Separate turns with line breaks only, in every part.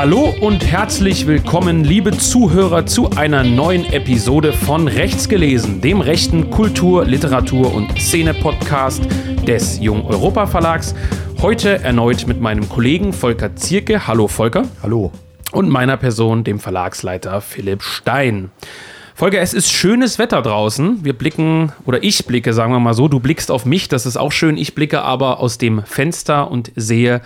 Hallo und herzlich willkommen, liebe Zuhörer, zu einer neuen Episode von Rechts gelesen, dem rechten Kultur-, Literatur- und Szene-Podcast des Jung Europa Verlags. Heute erneut mit meinem Kollegen Volker Zierke. Hallo Volker.
Hallo.
Und meiner Person, dem Verlagsleiter Philipp Stein. Volker, es ist schönes Wetter draußen. Wir blicken, oder ich blicke, sagen wir mal so, du blickst auf mich, das ist auch schön. Ich blicke aber aus dem Fenster und sehe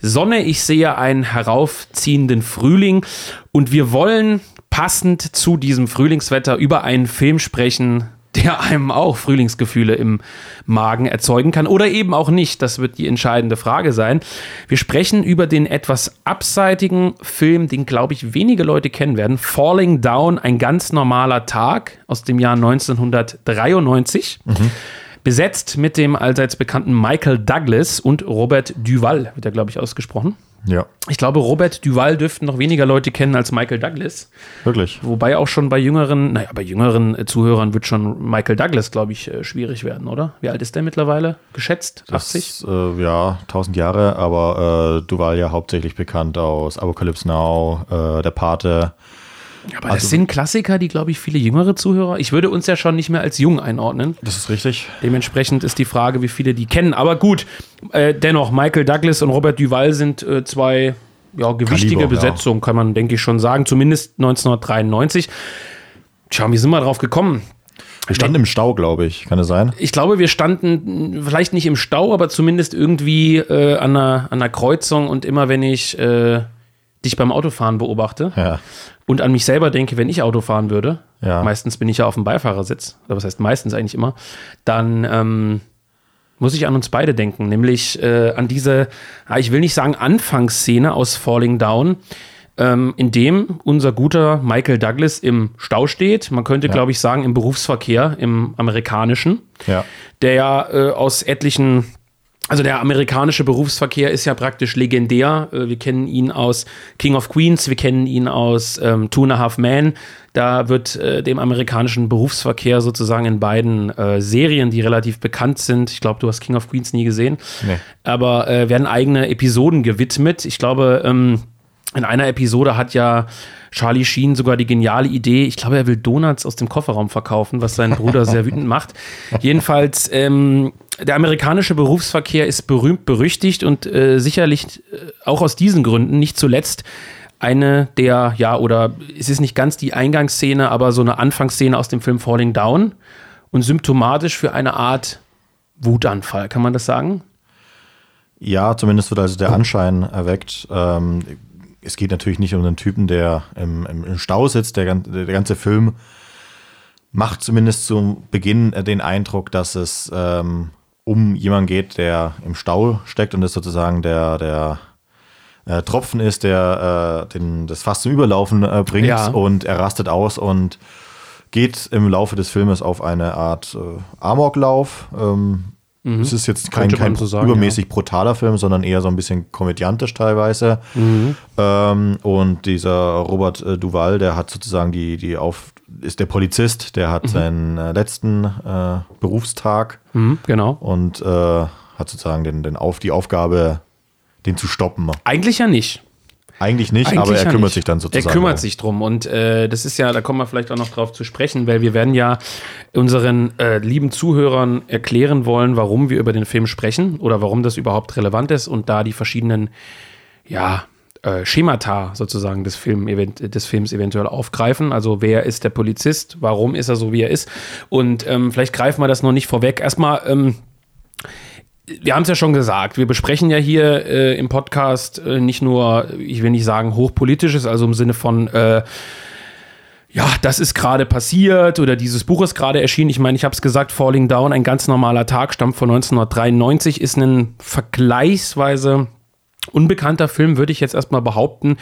Sonne, ich sehe einen heraufziehenden Frühling und wir wollen passend zu diesem Frühlingswetter über einen Film sprechen, der einem auch Frühlingsgefühle im Magen erzeugen kann oder eben auch nicht. Das wird die entscheidende Frage sein. Wir sprechen über den etwas abseitigen Film, den, glaube ich, wenige Leute kennen werden. Falling Down, ein ganz normaler Tag aus dem Jahr 1993. Mhm. Besetzt mit dem allseits bekannten Michael Douglas und Robert Duval, wird er, glaube ich, ausgesprochen.
Ja.
Ich glaube, Robert Duval dürften noch weniger Leute kennen als Michael Douglas.
Wirklich.
Wobei auch schon bei jüngeren, naja, bei jüngeren äh, Zuhörern wird schon Michael Douglas, glaube ich, äh, schwierig werden, oder? Wie alt ist der mittlerweile? Geschätzt? 80?
Das, äh, ja, 1000 Jahre, aber äh, Duval ja hauptsächlich bekannt aus Apocalypse Now, äh, Der Pate,
aber also, das sind Klassiker, die, glaube ich, viele jüngere Zuhörer, ich würde uns ja schon nicht mehr als jung einordnen.
Das ist richtig.
Dementsprechend ist die Frage, wie viele die kennen. Aber gut, äh, dennoch, Michael Douglas und Robert Duval sind äh, zwei ja, gewichtige Kaliber, Besetzungen, ja. kann man, denke ich, schon sagen. Zumindest 1993. Tja, wie sind wir drauf gekommen?
Wir standen im Stau, glaube ich. Kann es sein?
Ich glaube, wir standen vielleicht nicht im Stau, aber zumindest irgendwie äh, an, einer, an einer Kreuzung. Und immer wenn ich äh, dich beim Autofahren beobachte,
ja
und an mich selber denke, wenn ich Auto fahren würde,
ja.
meistens bin ich ja auf dem Beifahrersitz, oder was heißt meistens eigentlich immer, dann ähm, muss ich an uns beide denken, nämlich äh, an diese, ich will nicht sagen Anfangsszene aus Falling Down, ähm, in dem unser guter Michael Douglas im Stau steht. Man könnte, ja. glaube ich, sagen, im Berufsverkehr, im amerikanischen,
ja.
der ja äh, aus etlichen also der amerikanische Berufsverkehr ist ja praktisch legendär. Äh, wir kennen ihn aus King of Queens, wir kennen ihn aus ähm, Two and a Half Men. Da wird äh, dem amerikanischen Berufsverkehr sozusagen in beiden äh, Serien, die relativ bekannt sind, ich glaube, du hast King of Queens nie gesehen,
nee.
aber äh, werden eigene Episoden gewidmet. Ich glaube, ähm, in einer Episode hat ja Charlie Sheen sogar die geniale Idee, ich glaube, er will Donuts aus dem Kofferraum verkaufen, was seinen Bruder sehr wütend macht. Jedenfalls ähm, der amerikanische Berufsverkehr ist berühmt berüchtigt und äh, sicherlich äh, auch aus diesen Gründen nicht zuletzt eine der, ja, oder es ist nicht ganz die Eingangsszene, aber so eine Anfangsszene aus dem Film Falling Down und symptomatisch für eine Art Wutanfall, kann man das sagen?
Ja, zumindest wird also der Anschein erweckt. Ähm, es geht natürlich nicht um einen Typen, der im, im Stau sitzt. Der, der ganze Film macht zumindest zu Beginn den Eindruck, dass es ähm, um jemanden geht, der im Stau steckt und das sozusagen der, der äh, Tropfen ist, der äh, den, das Fass zum Überlaufen äh, bringt
ja.
und er rastet aus und geht im Laufe des Filmes auf eine Art äh, Amoklauf. Ähm, mhm. Es ist jetzt kein, kein so sagen, übermäßig ja. brutaler Film, sondern eher so ein bisschen komödiantisch teilweise.
Mhm.
Ähm, und dieser Robert äh, Duval, der hat sozusagen die, die auf, ist der Polizist, der hat mhm. seinen äh, letzten äh, Berufstag.
Mhm, genau.
Und äh, hat sozusagen den, den auf, die Aufgabe, den zu stoppen.
Eigentlich ja nicht.
Eigentlich nicht, Eigentlich aber er kümmert nicht. sich dann sozusagen.
Er kümmert sich drum. Und äh, das ist ja, da kommen wir vielleicht auch noch drauf zu sprechen, weil wir werden ja unseren äh, lieben Zuhörern erklären wollen, warum wir über den Film sprechen oder warum das überhaupt relevant ist und da die verschiedenen, ja, äh, Schemata sozusagen des, Film, des Films eventuell aufgreifen. Also wer ist der Polizist? Warum ist er so, wie er ist? Und ähm, vielleicht greifen wir das noch nicht vorweg. Erstmal, ähm, wir haben es ja schon gesagt, wir besprechen ja hier äh, im Podcast äh, nicht nur, ich will nicht sagen hochpolitisches, also im Sinne von, äh, ja, das ist gerade passiert oder dieses Buch ist gerade erschienen. Ich meine, ich habe es gesagt, Falling Down, ein ganz normaler Tag, stammt von 1993, ist ein vergleichsweise unbekannter Film, würde ich jetzt erstmal behaupten.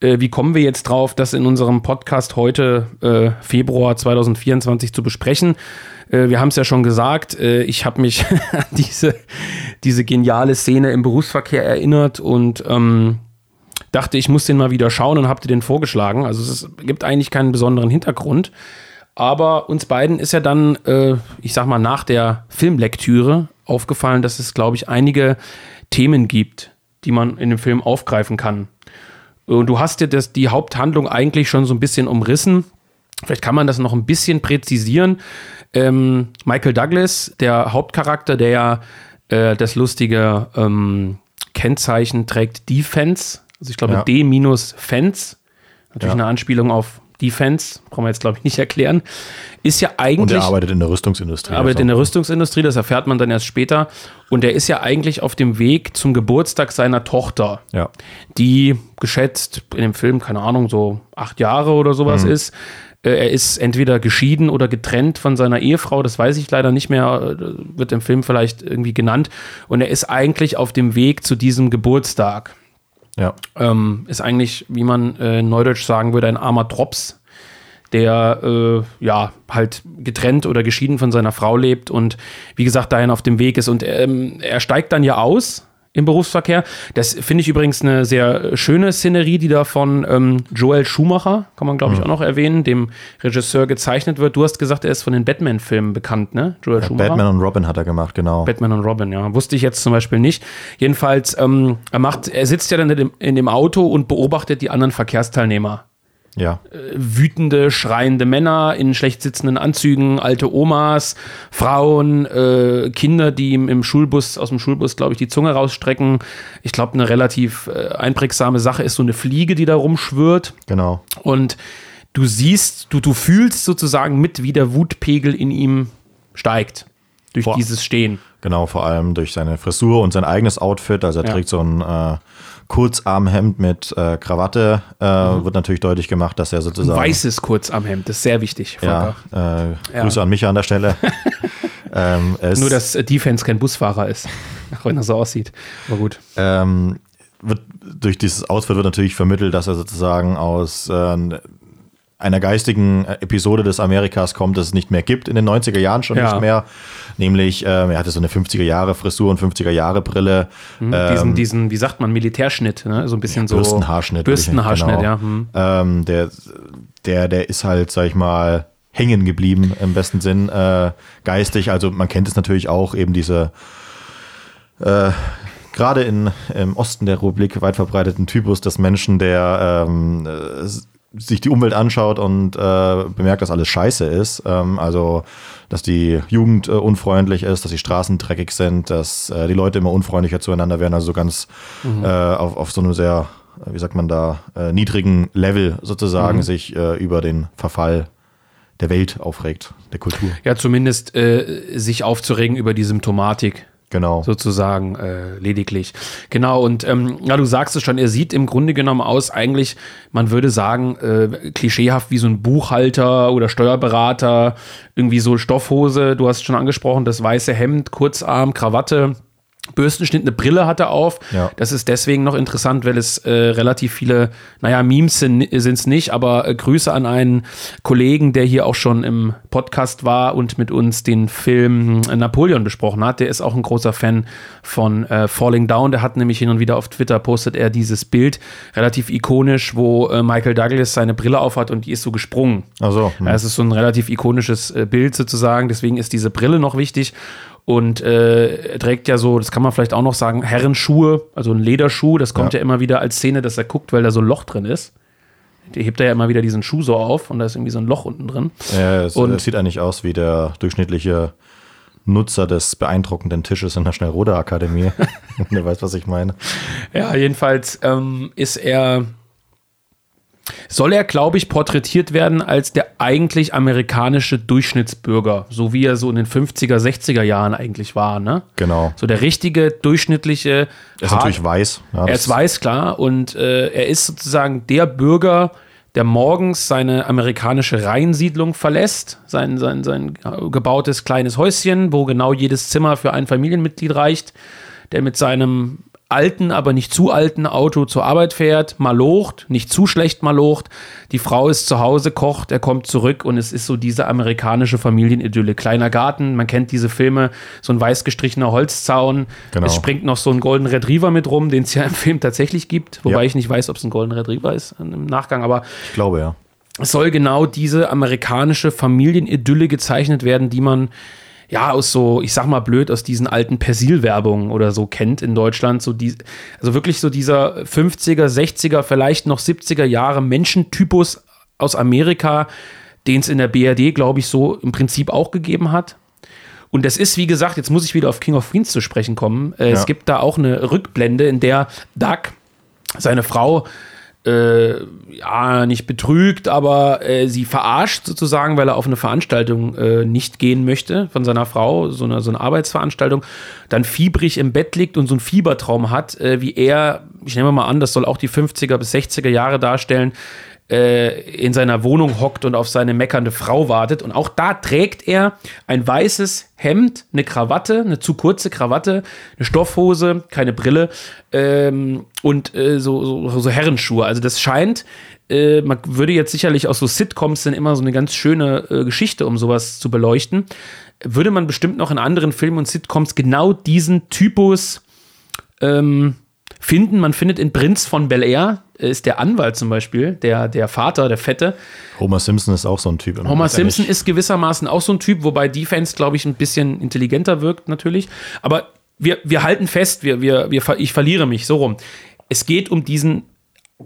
Äh, wie kommen wir jetzt drauf, das in unserem Podcast heute, äh, Februar 2024, zu besprechen? Äh, wir haben es ja schon gesagt, äh, ich habe mich an diese, diese geniale Szene im Berufsverkehr erinnert und ähm, dachte, ich muss den mal wieder schauen und habe dir den vorgeschlagen. Also es gibt eigentlich keinen besonderen Hintergrund. Aber uns beiden ist ja dann, äh, ich sag mal, nach der Filmlektüre aufgefallen, dass es, glaube ich, einige Themen gibt, die man in dem Film aufgreifen kann. Und du hast dir das, die Haupthandlung eigentlich schon so ein bisschen umrissen. Vielleicht kann man das noch ein bisschen präzisieren. Ähm, Michael Douglas, der Hauptcharakter, der ja äh, das lustige ähm, Kennzeichen trägt Defense, also ich glaube
Ja.
D minus Fence, natürlich
Ja.
eine Anspielung auf Defense, brauchen wir jetzt glaube ich nicht erklären, ist ja
Und
eigentlich
er arbeitet in der Rüstungsindustrie.
arbeitet
also.
in der Rüstungsindustrie, das erfährt man dann erst später. Und er ist ja eigentlich auf dem Weg zum Geburtstag seiner Tochter,
Ja.
die geschätzt in dem Film, keine Ahnung, so acht Jahre oder sowas
Mhm.
ist. Äh, Er ist entweder geschieden oder getrennt von seiner Ehefrau, das weiß ich leider nicht mehr, äh, wird im Film vielleicht irgendwie genannt. Und er ist eigentlich auf dem Weg zu diesem Geburtstag.
ja.
Ähm, ist eigentlich, wie man äh, neudeutsch sagen würde, ein armer Drops, der äh, ja halt getrennt oder geschieden von seiner Frau lebt und wie gesagt dahin auf dem Weg ist. Und ähm, er steigt dann ja aus im Berufsverkehr. Das finde ich übrigens eine sehr schöne Szenerie, die da von ähm, Joel Schumacher, kann man glaube ich auch noch erwähnen, dem Regisseur gezeichnet wird. Du hast gesagt, er ist von den Batman-Filmen bekannt, ne? Joel Schumacher.
Batman und Robin hat er gemacht, genau.
Batman und Robin, ja. Wusste ich jetzt zum Beispiel nicht. Jedenfalls, ähm, er macht, er sitzt ja dann in dem, in dem Auto und beobachtet die anderen Verkehrsteilnehmer.
Ja.
Wütende, schreiende Männer in schlecht sitzenden Anzügen, alte Omas, Frauen, äh, Kinder, die im, im Schulbus, aus dem Schulbus, glaube ich, die Zunge rausstrecken. Ich glaube, eine relativ äh, einprägsame Sache ist so eine Fliege, die da rumschwirrt.
Genau.
Und du siehst, du, du fühlst sozusagen mit, wie der Wutpegel in ihm steigt. Durch
Boah.
dieses Stehen.
Genau, vor allem durch seine Frisur und sein eigenes Outfit. Also er
Ja.
trägt so ein äh, Kurzarmhemd mit äh, Krawatte. Äh, Wird natürlich deutlich gemacht, dass er sozusagen.
Weißes kurz am Hemd, das ist sehr wichtig.
Ja, äh, Grüße an Micha an der Stelle. ähm,
Nur, dass äh, Defense kein Busfahrer ist, auch wenn er so aussieht. Aber gut.
ähm, wird, durch dieses Outfit wird natürlich vermittelt, dass er sozusagen aus äh, einer geistigen Episode des Amerikas kommt, das es nicht mehr gibt, in den 90er Jahren schon
Ja.
nicht mehr. Nämlich, ähm, er hatte so eine 50er Jahre Frisur und 50er Jahre Brille.
Hm,
Ähm,
diesen, diesen, wie sagt man, Militärschnitt, ne? so ein bisschen so.
Bürstenhaarschnitt.
Bürstenhaarschnitt,
genau.
ja. Hm.
Ähm, der, der, der ist halt, sag ich mal, hängen geblieben im besten Sinn, äh, geistig. Also man kennt es natürlich auch, eben diese äh, gerade in, im Osten der Republik weit verbreiteten Typus des Menschen, der ähm, äh, sich die Umwelt anschaut und äh, bemerkt, dass alles scheiße ist. Ähm, also, dass die Jugend äh, unfreundlich ist, dass die Straßen dreckig sind, dass äh, die Leute immer unfreundlicher zueinander werden. Also so ganz äh, auf, auf so einem sehr, wie sagt man da, äh, niedrigen Level sozusagen sich äh, über den Verfall der Welt aufregt, der Kultur.
Ja, zumindest äh, sich aufzuregen über die Symptomatik.
Genau.
sozusagen äh, lediglich. Genau, und ähm, ja, du sagst es schon, er sieht im Grunde genommen aus, eigentlich, man würde sagen, äh, klischeehaft wie so ein Buchhalter oder Steuerberater, irgendwie so Stoffhose, du hast es schon angesprochen, das weiße Hemd, Kurzarm, Krawatte. Bürstenschnitt, eine Brille hat er auf.
Ja.
Das ist deswegen noch interessant, weil es äh, relativ viele, naja, Memes sind es nicht, aber äh, Grüße an einen Kollegen, der hier auch schon im Podcast war und mit uns den Film äh, Napoleon besprochen hat. Der ist auch ein großer Fan von äh, Falling Down. Der hat nämlich hin und wieder auf Twitter postet er dieses Bild, relativ ikonisch, wo äh, Michael Douglas seine Brille aufhat und die ist so gesprungen.
Also, hm.
Es ist so ein relativ ikonisches äh, Bild sozusagen, deswegen ist diese Brille noch wichtig. Und äh, er trägt ja so, das kann man vielleicht auch noch sagen, Herrenschuhe, also ein Lederschuh. Das kommt ja.
Ja.
immer wieder als Szene, dass er guckt, weil da so ein Loch drin ist. Der hebt er ja immer wieder diesen Schuh so auf und da ist irgendwie so ein Loch unten drin.
Ja, es,
Und-
sieht eigentlich aus wie der durchschnittliche Nutzer des beeindruckenden Tisches in der Schnellroder-Akademie. Wer weiß, was ich meine.
Ja, jedenfalls ähm, ist er. Soll er, glaube ich, porträtiert werden als der eigentlich amerikanische Durchschnittsbürger, so wie er so in den 50er, 60er Jahren eigentlich war, ne?
Genau.
So der richtige, durchschnittliche.
Er ist
hart-
natürlich weiß. Ja,
Er ist weiß, klar. Und äh, er ist sozusagen der Bürger, der morgens seine amerikanische Reihensiedlung verlässt, sein, sein, sein gebautes kleines Häuschen, wo genau jedes Zimmer für ein Familienmitglied reicht, der mit seinem alten, aber nicht zu alten Auto zur Arbeit fährt, malocht, nicht zu schlecht malocht. Die Frau ist zu Hause, kocht, er kommt zurück und es ist so diese amerikanische Familienidylle. Kleiner Garten, man kennt diese Filme, so ein weiß gestrichener Holzzaun.
Genau.
Es springt noch so ein Golden Retriever mit rum, den es ja im Film tatsächlich gibt, wobei
Ja.
ich nicht weiß, ob es ein Golden Retriever ist im Nachgang, aber
ich glaube ja.
es soll genau diese amerikanische Familienidylle gezeichnet werden, die man ja, aus so, ich sag mal blöd, aus diesen alten Persil-Werbungen oder so kennt in Deutschland. So die, also wirklich so dieser 50er, 60er, vielleicht noch 70er Jahre Menschentypus aus Amerika, den es in der BRD, glaube ich, so im Prinzip auch gegeben hat. Und das ist, wie gesagt, jetzt muss ich wieder auf King of Queens zu sprechen kommen. Äh, ja. Es gibt da auch eine Rückblende, in der Doug seine Frau äh, ja, nicht betrügt, aber äh, sie verarscht sozusagen, weil er auf eine Veranstaltung äh, nicht gehen möchte von seiner Frau, so eine, so eine Arbeitsveranstaltung, dann fiebrig im Bett liegt und so einen Fiebertraum hat, äh, wie er, ich nehme mal an, das soll auch die 50er bis 60er Jahre darstellen, äh, in seiner Wohnung hockt und auf seine meckernde Frau wartet. Und auch da trägt er ein weißes Hemd, eine Krawatte, eine zu kurze Krawatte, eine Stoffhose, keine Brille ähm, und äh, so, so, so, Herrenschuhe. Also das scheint, äh, man würde jetzt sicherlich aus so Sitcoms dann immer so eine ganz schöne äh, Geschichte, um sowas zu beleuchten. Würde man bestimmt noch in anderen Filmen und Sitcoms genau diesen Typus ähm, finden. Man findet in Prinz von Bel Air, äh, ist der Anwalt zum Beispiel, der, der Vater, der Fette.
Homer Simpson ist auch so ein Typ.
Homer Simpson ist gewissermaßen auch so ein Typ, wobei Defense, glaube ich, ein bisschen intelligenter wirkt natürlich. Aber wir, wir halten fest, wir, wir, wir, ich verliere mich so rum. Es geht um diesen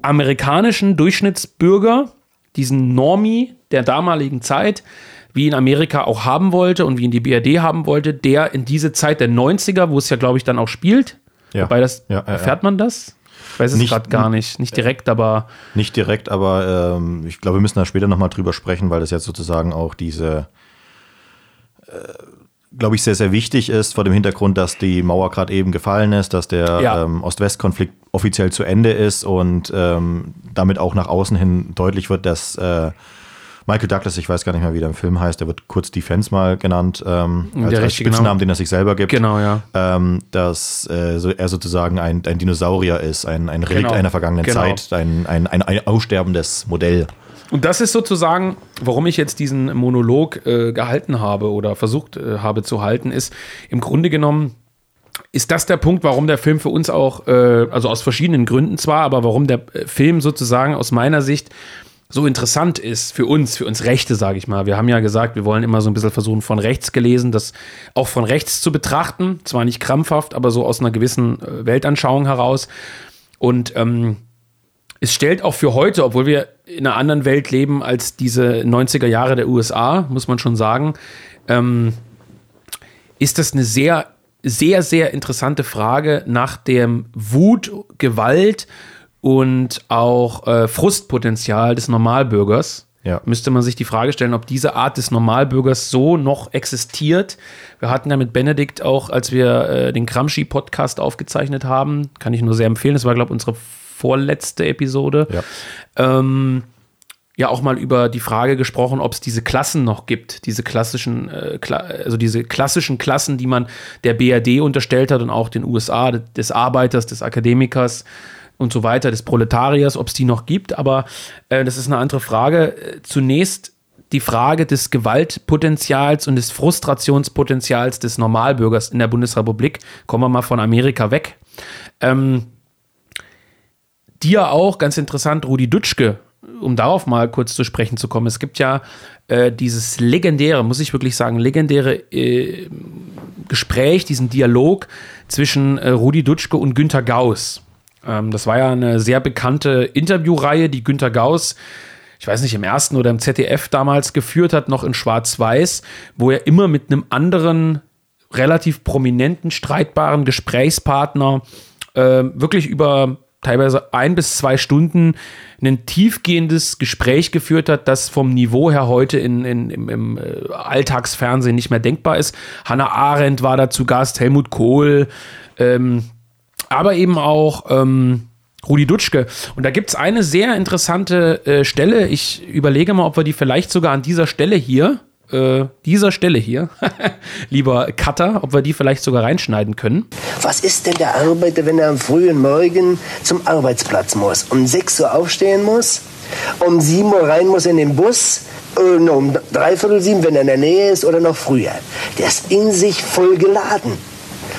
amerikanischen Durchschnittsbürger, diesen Normie der damaligen Zeit, wie ihn Amerika auch haben wollte und wie ihn die BRD haben wollte, der in diese Zeit der 90er, wo es ja, glaube ich, dann auch spielt, ja. wobei das, ja, erfährt man das? Ich weiß es gerade gar nicht. Nicht direkt, aber.
Nicht direkt, aber ähm, ich glaube, wir müssen da später nochmal drüber sprechen, weil das jetzt sozusagen auch diese, äh, glaube ich, sehr, sehr wichtig ist, vor dem Hintergrund, dass die Mauer gerade eben gefallen ist, dass der ja. ähm, Ost-West-Konflikt offiziell zu Ende ist und ähm, damit auch nach außen hin deutlich wird, dass äh, Michael Douglas, ich weiß gar nicht mehr, wie der im Film heißt, der wird kurz Defense mal genannt, ähm, als, als Spitznamen, genau. den er sich selber gibt.
Genau, ja.
Ähm, dass äh, so, er sozusagen ein, ein Dinosaurier ist, ein, ein Relikt genau. einer vergangenen genau. Zeit, ein, ein, ein, ein aussterbendes Modell.
Und das ist sozusagen, warum ich jetzt diesen Monolog äh, gehalten habe oder versucht äh, habe zu halten, ist im Grunde genommen, ist das der Punkt, warum der Film für uns auch, äh, also aus verschiedenen Gründen zwar, aber warum der äh, Film sozusagen aus meiner Sicht so interessant ist für uns, für uns Rechte, sage ich mal. Wir haben ja gesagt, wir wollen immer so ein bisschen versuchen, von rechts gelesen, das auch von rechts zu betrachten. Zwar nicht krampfhaft, aber so aus einer gewissen äh, Weltanschauung heraus. Und ähm, es stellt auch für heute, obwohl wir in einer anderen Welt leben als diese 90er Jahre der USA, muss man schon sagen, ähm, ist das eine sehr, sehr, sehr interessante Frage nach dem Wut, Gewalt und auch äh, Frustpotenzial des Normalbürgers. Ja. Müsste man sich die Frage stellen, ob diese Art des Normalbürgers so noch existiert. Wir hatten ja mit Benedikt auch, als wir äh, den Gramsci-Podcast aufgezeichnet haben, kann ich nur sehr empfehlen. Das war, glaube ich, unsere vorletzte Episode. Ja. Ähm, ja auch mal über die Frage gesprochen, ob es diese Klassen noch gibt, diese klassischen, äh, Kla also diese klassischen Klassen, die man der BRD unterstellt hat und auch den USA, des Arbeiters, des Akademikers, und so weiter, des Proletariers, ob es die noch gibt, aber äh, das ist eine andere Frage. Zunächst die Frage des Gewaltpotenzials und des Frustrationspotenzials des Normalbürgers in der Bundesrepublik. Kommen wir mal von Amerika weg. Ähm, die ja auch, ganz interessant, Rudi Dutschke, um darauf mal kurz zu sprechen zu kommen. Es gibt ja äh, dieses legendäre, muss ich wirklich sagen, legendäre äh, Gespräch, diesen Dialog zwischen äh, Rudi Dutschke und Günter Gauss. Ähm, das war ja eine sehr bekannte Interviewreihe, die Günter Gauss ich weiß nicht, im ersten oder im ZDF damals geführt hat, noch in Schwarz-Weiß, wo er immer mit einem anderen, relativ prominenten, streitbaren Gesprächspartner äh, wirklich über teilweise ein bis zwei Stunden ein tiefgehendes Gespräch geführt hat, das vom Niveau her heute in, in, im, im äh, Alltagsfernsehen nicht mehr denkbar ist. Hannah Arendt war da zu Gast, Helmut Kohl, ähm, aber eben auch ähm, Rudi Dutschke. Und da gibt es eine sehr interessante äh, Stelle. Ich überlege mal, ob wir die vielleicht sogar an dieser Stelle hier, äh, dieser Stelle hier, lieber Cutter, ob wir die vielleicht sogar reinschneiden können.
Was ist denn der Arbeiter, wenn er am frühen Morgen zum Arbeitsplatz muss? Um 6 Uhr aufstehen muss, um 7 Uhr rein muss in den Bus, äh, um dreiviertel sieben, wenn er in der Nähe ist, oder noch früher. Der ist in sich voll geladen.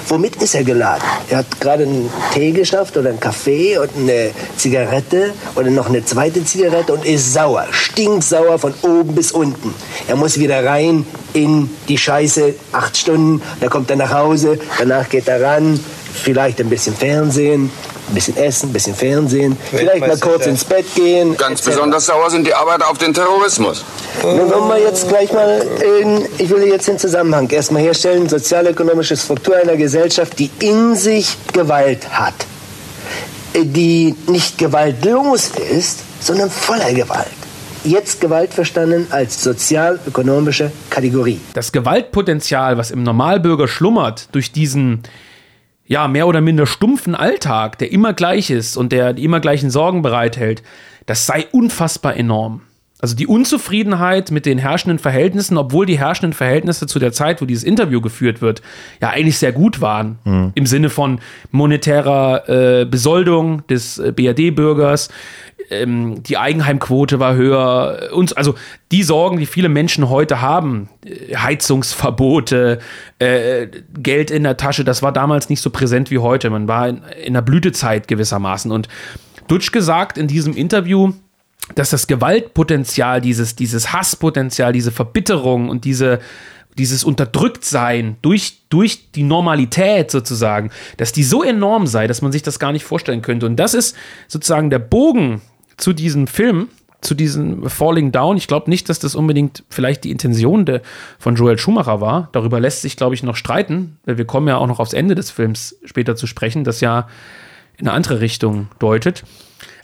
Womit ist er geladen? Er hat gerade einen Tee geschafft oder einen Kaffee und eine Zigarette oder noch eine zweite Zigarette und ist sauer, stinksauer von oben bis unten. Er muss wieder rein in die Scheiße, acht Stunden, da kommt er nach Hause, danach geht er ran, vielleicht ein bisschen Fernsehen, ein bisschen essen, ein bisschen Fernsehen, vielleicht mal kurz ins Bett gehen.
Ganz
etc.
besonders sauer sind die Arbeiter auf den Terrorismus.
Nun wollen wir jetzt gleich mal, in, ich will jetzt den Zusammenhang erstmal herstellen, sozialökonomische Struktur einer Gesellschaft, die in sich Gewalt hat, die nicht gewaltlos ist, sondern voller Gewalt. Jetzt Gewalt verstanden als sozialökonomische Kategorie.
Das Gewaltpotenzial, was im Normalbürger schlummert, durch diesen ja, mehr oder minder stumpfen Alltag, der immer gleich ist und der die immer gleichen Sorgen bereithält, das sei unfassbar enorm. Also die Unzufriedenheit mit den herrschenden Verhältnissen, obwohl die herrschenden Verhältnisse zu der Zeit, wo dieses Interview geführt wird, ja eigentlich sehr gut waren. Im Sinne von monetärer äh, Besoldung des äh, BRD-Bürgers. Ähm, die Eigenheimquote war höher. Uns, also die Sorgen, die viele Menschen heute haben, äh, Heizungsverbote, äh, Geld in der Tasche, das war damals nicht so präsent wie heute. Man war in, in der Blütezeit gewissermaßen. Und Dutsch gesagt in diesem Interview, dass das Gewaltpotenzial, dieses, dieses Hasspotenzial, diese Verbitterung und diese, dieses Unterdrücktsein durch, durch die Normalität sozusagen, dass die so enorm sei, dass man sich das gar nicht vorstellen könnte. Und das ist sozusagen der Bogen zu diesem Film, zu diesem Falling Down. Ich glaube nicht, dass das unbedingt vielleicht die Intention de, von Joel Schumacher war. Darüber lässt sich, glaube ich, noch streiten, weil wir kommen ja auch noch aufs Ende des Films später zu sprechen, das ja in eine andere Richtung deutet.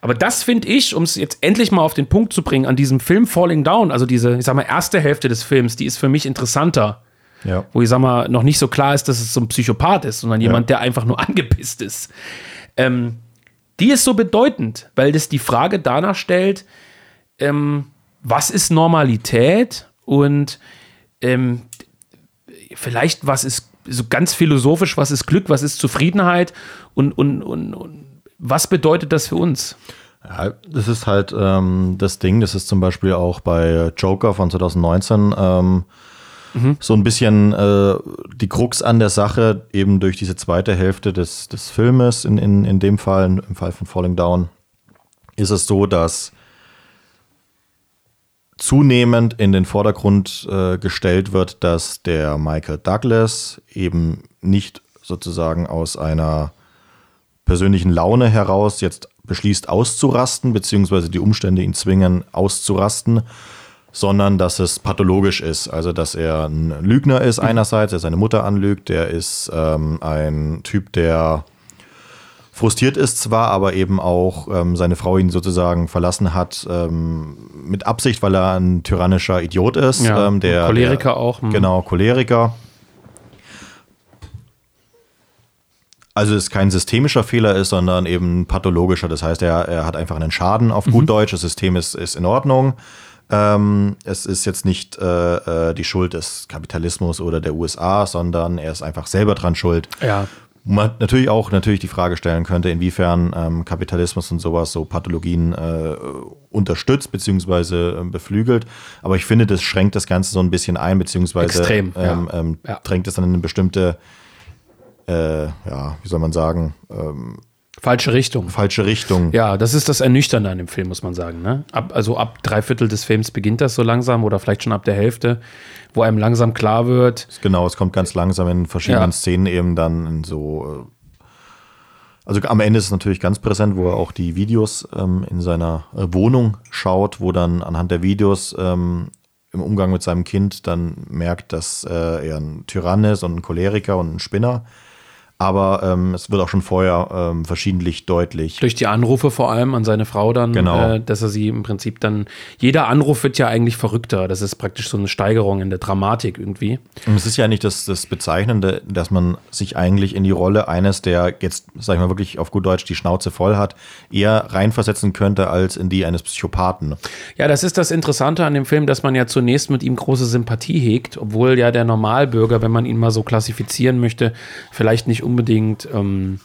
Aber das finde ich, um es jetzt endlich mal auf den Punkt zu bringen, an diesem Film Falling Down, also diese, ich sag mal, erste Hälfte des Films, die ist für mich interessanter.
Ja.
Wo ich sag mal, noch nicht so klar ist, dass es so ein Psychopath ist, sondern jemand, der einfach nur angepisst ist. Ähm, die ist so bedeutend, weil das die Frage danach stellt, ähm, was ist Normalität und ähm, vielleicht was ist so ganz philosophisch, was ist Glück, was ist Zufriedenheit und, und, und, und was bedeutet das für uns?
Ja, das ist halt ähm, das Ding, das ist zum Beispiel auch bei Joker von 2019 ähm, so ein bisschen äh, die Krux an der Sache, eben durch diese zweite Hälfte des, des Filmes, in, in, in dem Fall, im Fall von Falling Down, ist es so, dass zunehmend in den Vordergrund äh, gestellt wird, dass der Michael Douglas eben nicht sozusagen aus einer persönlichen Laune heraus jetzt beschließt auszurasten, beziehungsweise die Umstände ihn zwingen auszurasten, sondern dass es pathologisch ist. Also dass er ein Lügner ist einerseits, er seine Mutter anlügt, der ist ähm, ein Typ, der frustriert ist zwar, aber eben auch ähm, seine Frau ihn sozusagen verlassen hat ähm, mit Absicht, weil er ein tyrannischer Idiot ist.
Ja,
ähm, der,
Choleriker
der,
auch, hm.
Genau, Choleriker. Also es kein systemischer Fehler ist, sondern eben pathologischer. Das heißt, er, er hat einfach einen Schaden auf gut Deutsch. Das System ist, ist in Ordnung. Ähm, es ist jetzt nicht äh, äh, die Schuld des Kapitalismus oder der USA, sondern er ist einfach selber dran schuld.
Ja.
Wo Man natürlich auch natürlich die Frage stellen könnte, inwiefern ähm, Kapitalismus und sowas so Pathologien äh, unterstützt beziehungsweise ähm, beflügelt. Aber ich finde, das schränkt das Ganze so ein bisschen ein, beziehungsweise
Extrem, ja.
ähm, ähm,
Ja.
drängt es dann in eine bestimmte, äh, ja, wie soll man sagen, ähm,
Falsche Richtung.
falsche Richtung.
Ja, das ist das Ernüchternde an dem Film, muss man sagen. Ne? Ab, also ab drei Viertel des Films beginnt das so langsam oder vielleicht schon ab der Hälfte, wo einem langsam klar wird,
Genau, es kommt ganz langsam in verschiedenen
Ja.
Szenen eben dann in so. äh, Also am Ende ist es natürlich ganz präsent, wo er auch die Videos ähm, in seiner äh, Wohnung schaut, wo dann anhand der Videos ähm, im Umgang mit seinem Kind dann merkt, dass äh, er ein Tyrann ist und ein Choleriker und ein Spinner. Aber ähm, es wird auch schon vorher ähm, verschiedentlich deutlich.
durch die Anrufe vor allem an seine Frau dann,
Genau.
äh, dass er sie im Prinzip dann, jeder Anruf wird ja eigentlich verrückter. Das ist praktisch so eine Steigerung in der Dramatik irgendwie.
Und es ist ja nicht das, das Bezeichnende, dass man sich eigentlich in die Rolle eines, der jetzt, sag ich mal, wirklich auf gut Deutsch die Schnauze voll hat, eher reinversetzen könnte als in die eines Psychopathen.
Ja, das ist das Interessante an dem Film, dass man ja zunächst mit ihm große Sympathie hegt, obwohl ja der Normalbürger, wenn man ihn mal so klassifizieren möchte, vielleicht nicht unbedingt ähm,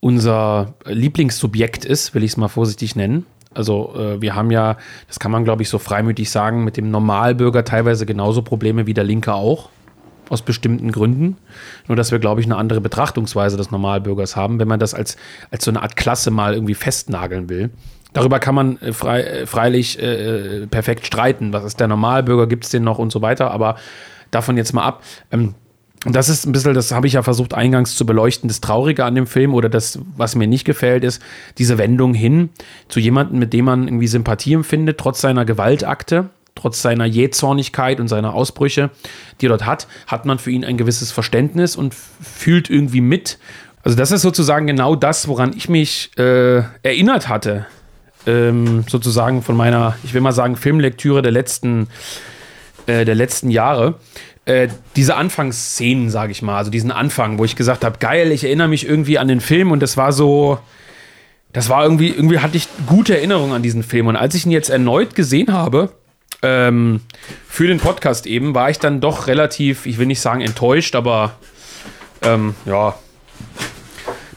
unser Lieblingssubjekt ist, will ich es mal vorsichtig nennen. Also äh, wir haben ja, das kann man glaube ich so freimütig sagen, mit dem Normalbürger teilweise genauso Probleme wie der Linke auch. aus bestimmten Gründen. Nur, dass wir, glaube ich, eine andere Betrachtungsweise des Normalbürgers haben, wenn man das als, als so eine Art Klasse mal irgendwie festnageln will. Darüber kann man äh, frei, äh, freilich äh, perfekt streiten. Was ist der Normalbürger? Gibt es den noch und so weiter? Aber davon jetzt mal ab. Ähm, das ist ein bisschen, das habe ich ja versucht eingangs zu beleuchten, das Traurige an dem Film oder das, was mir nicht gefällt, ist diese Wendung hin zu jemandem, mit dem man irgendwie Sympathie empfindet, trotz seiner Gewaltakte, trotz seiner Jähzornigkeit und seiner Ausbrüche, die er dort hat, hat man für ihn ein gewisses Verständnis und fühlt irgendwie mit. Also das ist sozusagen genau das, woran ich mich äh, erinnert hatte, ähm, sozusagen von meiner, ich will mal sagen, Filmlektüre der letzten, äh, der letzten Jahre. Äh, diese Anfangsszenen, sage ich mal, also diesen Anfang, wo ich gesagt habe, geil, ich erinnere mich irgendwie an den Film und das war so, das war irgendwie, irgendwie hatte ich gute Erinnerungen an diesen Film. Und als ich ihn jetzt erneut gesehen habe, ähm, für den Podcast eben, war ich dann doch relativ, ich will nicht sagen enttäuscht, aber ähm, ja,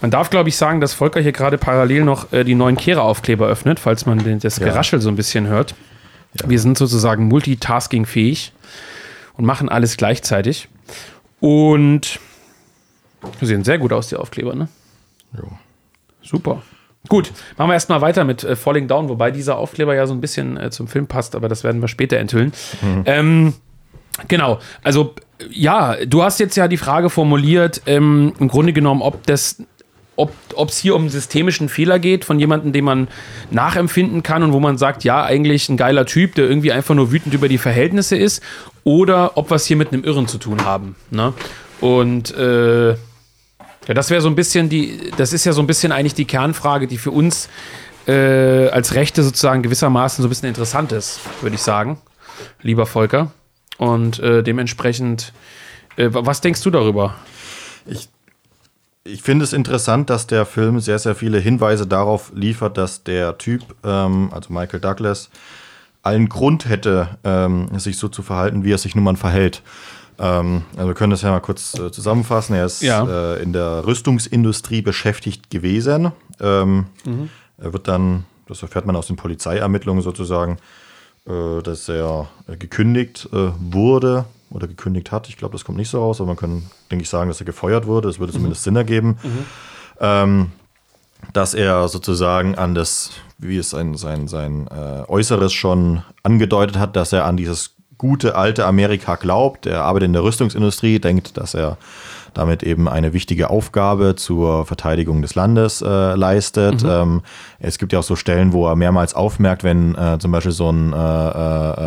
man darf, glaube ich, sagen, dass Volker hier gerade parallel noch äh, die neuen Kehrer-Aufkleber öffnet, falls man das Geraschel so ein bisschen hört. Ja. Wir sind sozusagen multitasking-fähig und machen alles gleichzeitig. Und sehen sehr gut aus, die Aufkleber, ne?
Jo.
Super. Gut, machen wir erstmal weiter mit äh, Falling Down, wobei dieser Aufkleber ja so ein bisschen äh, zum Film passt, aber das werden wir später enthüllen. Mhm. Ähm, genau, also ja, du hast jetzt ja die Frage formuliert, ähm, im Grunde genommen, ob das ob es hier um einen systemischen Fehler geht von jemandem, den man nachempfinden kann und wo man sagt, ja, eigentlich ein geiler Typ, der irgendwie einfach nur wütend über die Verhältnisse ist, oder ob wir es hier mit einem Irren zu tun haben. Ne? Und äh, ja, das wäre so ein bisschen die, das ist ja so ein bisschen eigentlich die Kernfrage, die für uns äh, als Rechte sozusagen gewissermaßen so ein bisschen interessant ist, würde ich sagen, lieber Volker. Und äh, dementsprechend, äh, was denkst du darüber?
Ich ich finde es interessant, dass der Film sehr, sehr viele Hinweise darauf liefert, dass der Typ, ähm, also Michael Douglas, allen Grund hätte, ähm, sich so zu verhalten, wie er sich nun mal verhält. Ähm, also wir können das ja mal kurz äh, zusammenfassen. Er ist ja. äh, in der Rüstungsindustrie beschäftigt gewesen. Ähm, mhm. Er wird dann, das erfährt man aus den Polizeiermittlungen sozusagen, äh, dass er gekündigt äh, wurde oder gekündigt hat. Ich glaube, das kommt nicht so raus, aber man kann, denke ich, sagen, dass er gefeuert wurde. Das würde mhm. zumindest Sinn ergeben. Mhm. Ähm, dass er sozusagen an das, wie es sein, sein, sein äh, Äußeres schon angedeutet hat, dass er an dieses gute alte Amerika glaubt. Er arbeitet in der Rüstungsindustrie, denkt, dass er damit eben eine wichtige Aufgabe zur Verteidigung des Landes äh, leistet. Mhm. Ähm, es gibt ja auch so Stellen, wo er mehrmals aufmerkt, wenn äh, zum Beispiel so ein äh,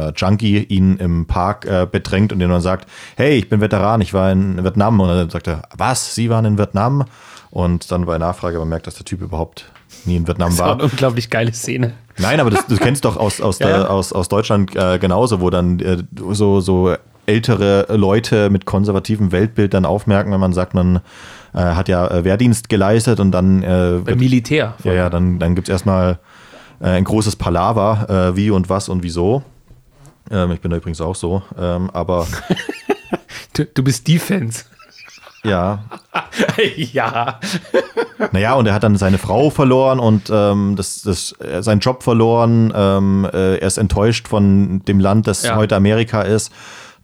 äh Junkie ihn im Park äh, bedrängt und den dann sagt, hey, ich bin Veteran, ich war in Vietnam. Und dann sagt er, was, Sie waren in Vietnam? Und dann bei Nachfrage man merkt, dass der Typ überhaupt nie in Vietnam war. Das war
eine unglaublich geile Szene.
Nein, aber das, du kennst doch aus, aus, ja. der, aus, aus Deutschland äh, genauso, wo dann äh, so, so ältere Leute mit konservativem Weltbild dann aufmerken, wenn man sagt, man äh, hat ja äh, Wehrdienst geleistet und dann. Äh,
Beim Militär.
Ja, ja, dann, dann gibt es erstmal äh, ein großes Palaver, äh, wie und was und wieso. Ähm, ich bin da übrigens auch so, ähm, aber.
du, du bist Defense.
Ja.
ja.
naja, und er hat dann seine Frau verloren und ähm, das, das, seinen Job verloren. Ähm, äh, er ist enttäuscht von dem Land, das ja. heute Amerika ist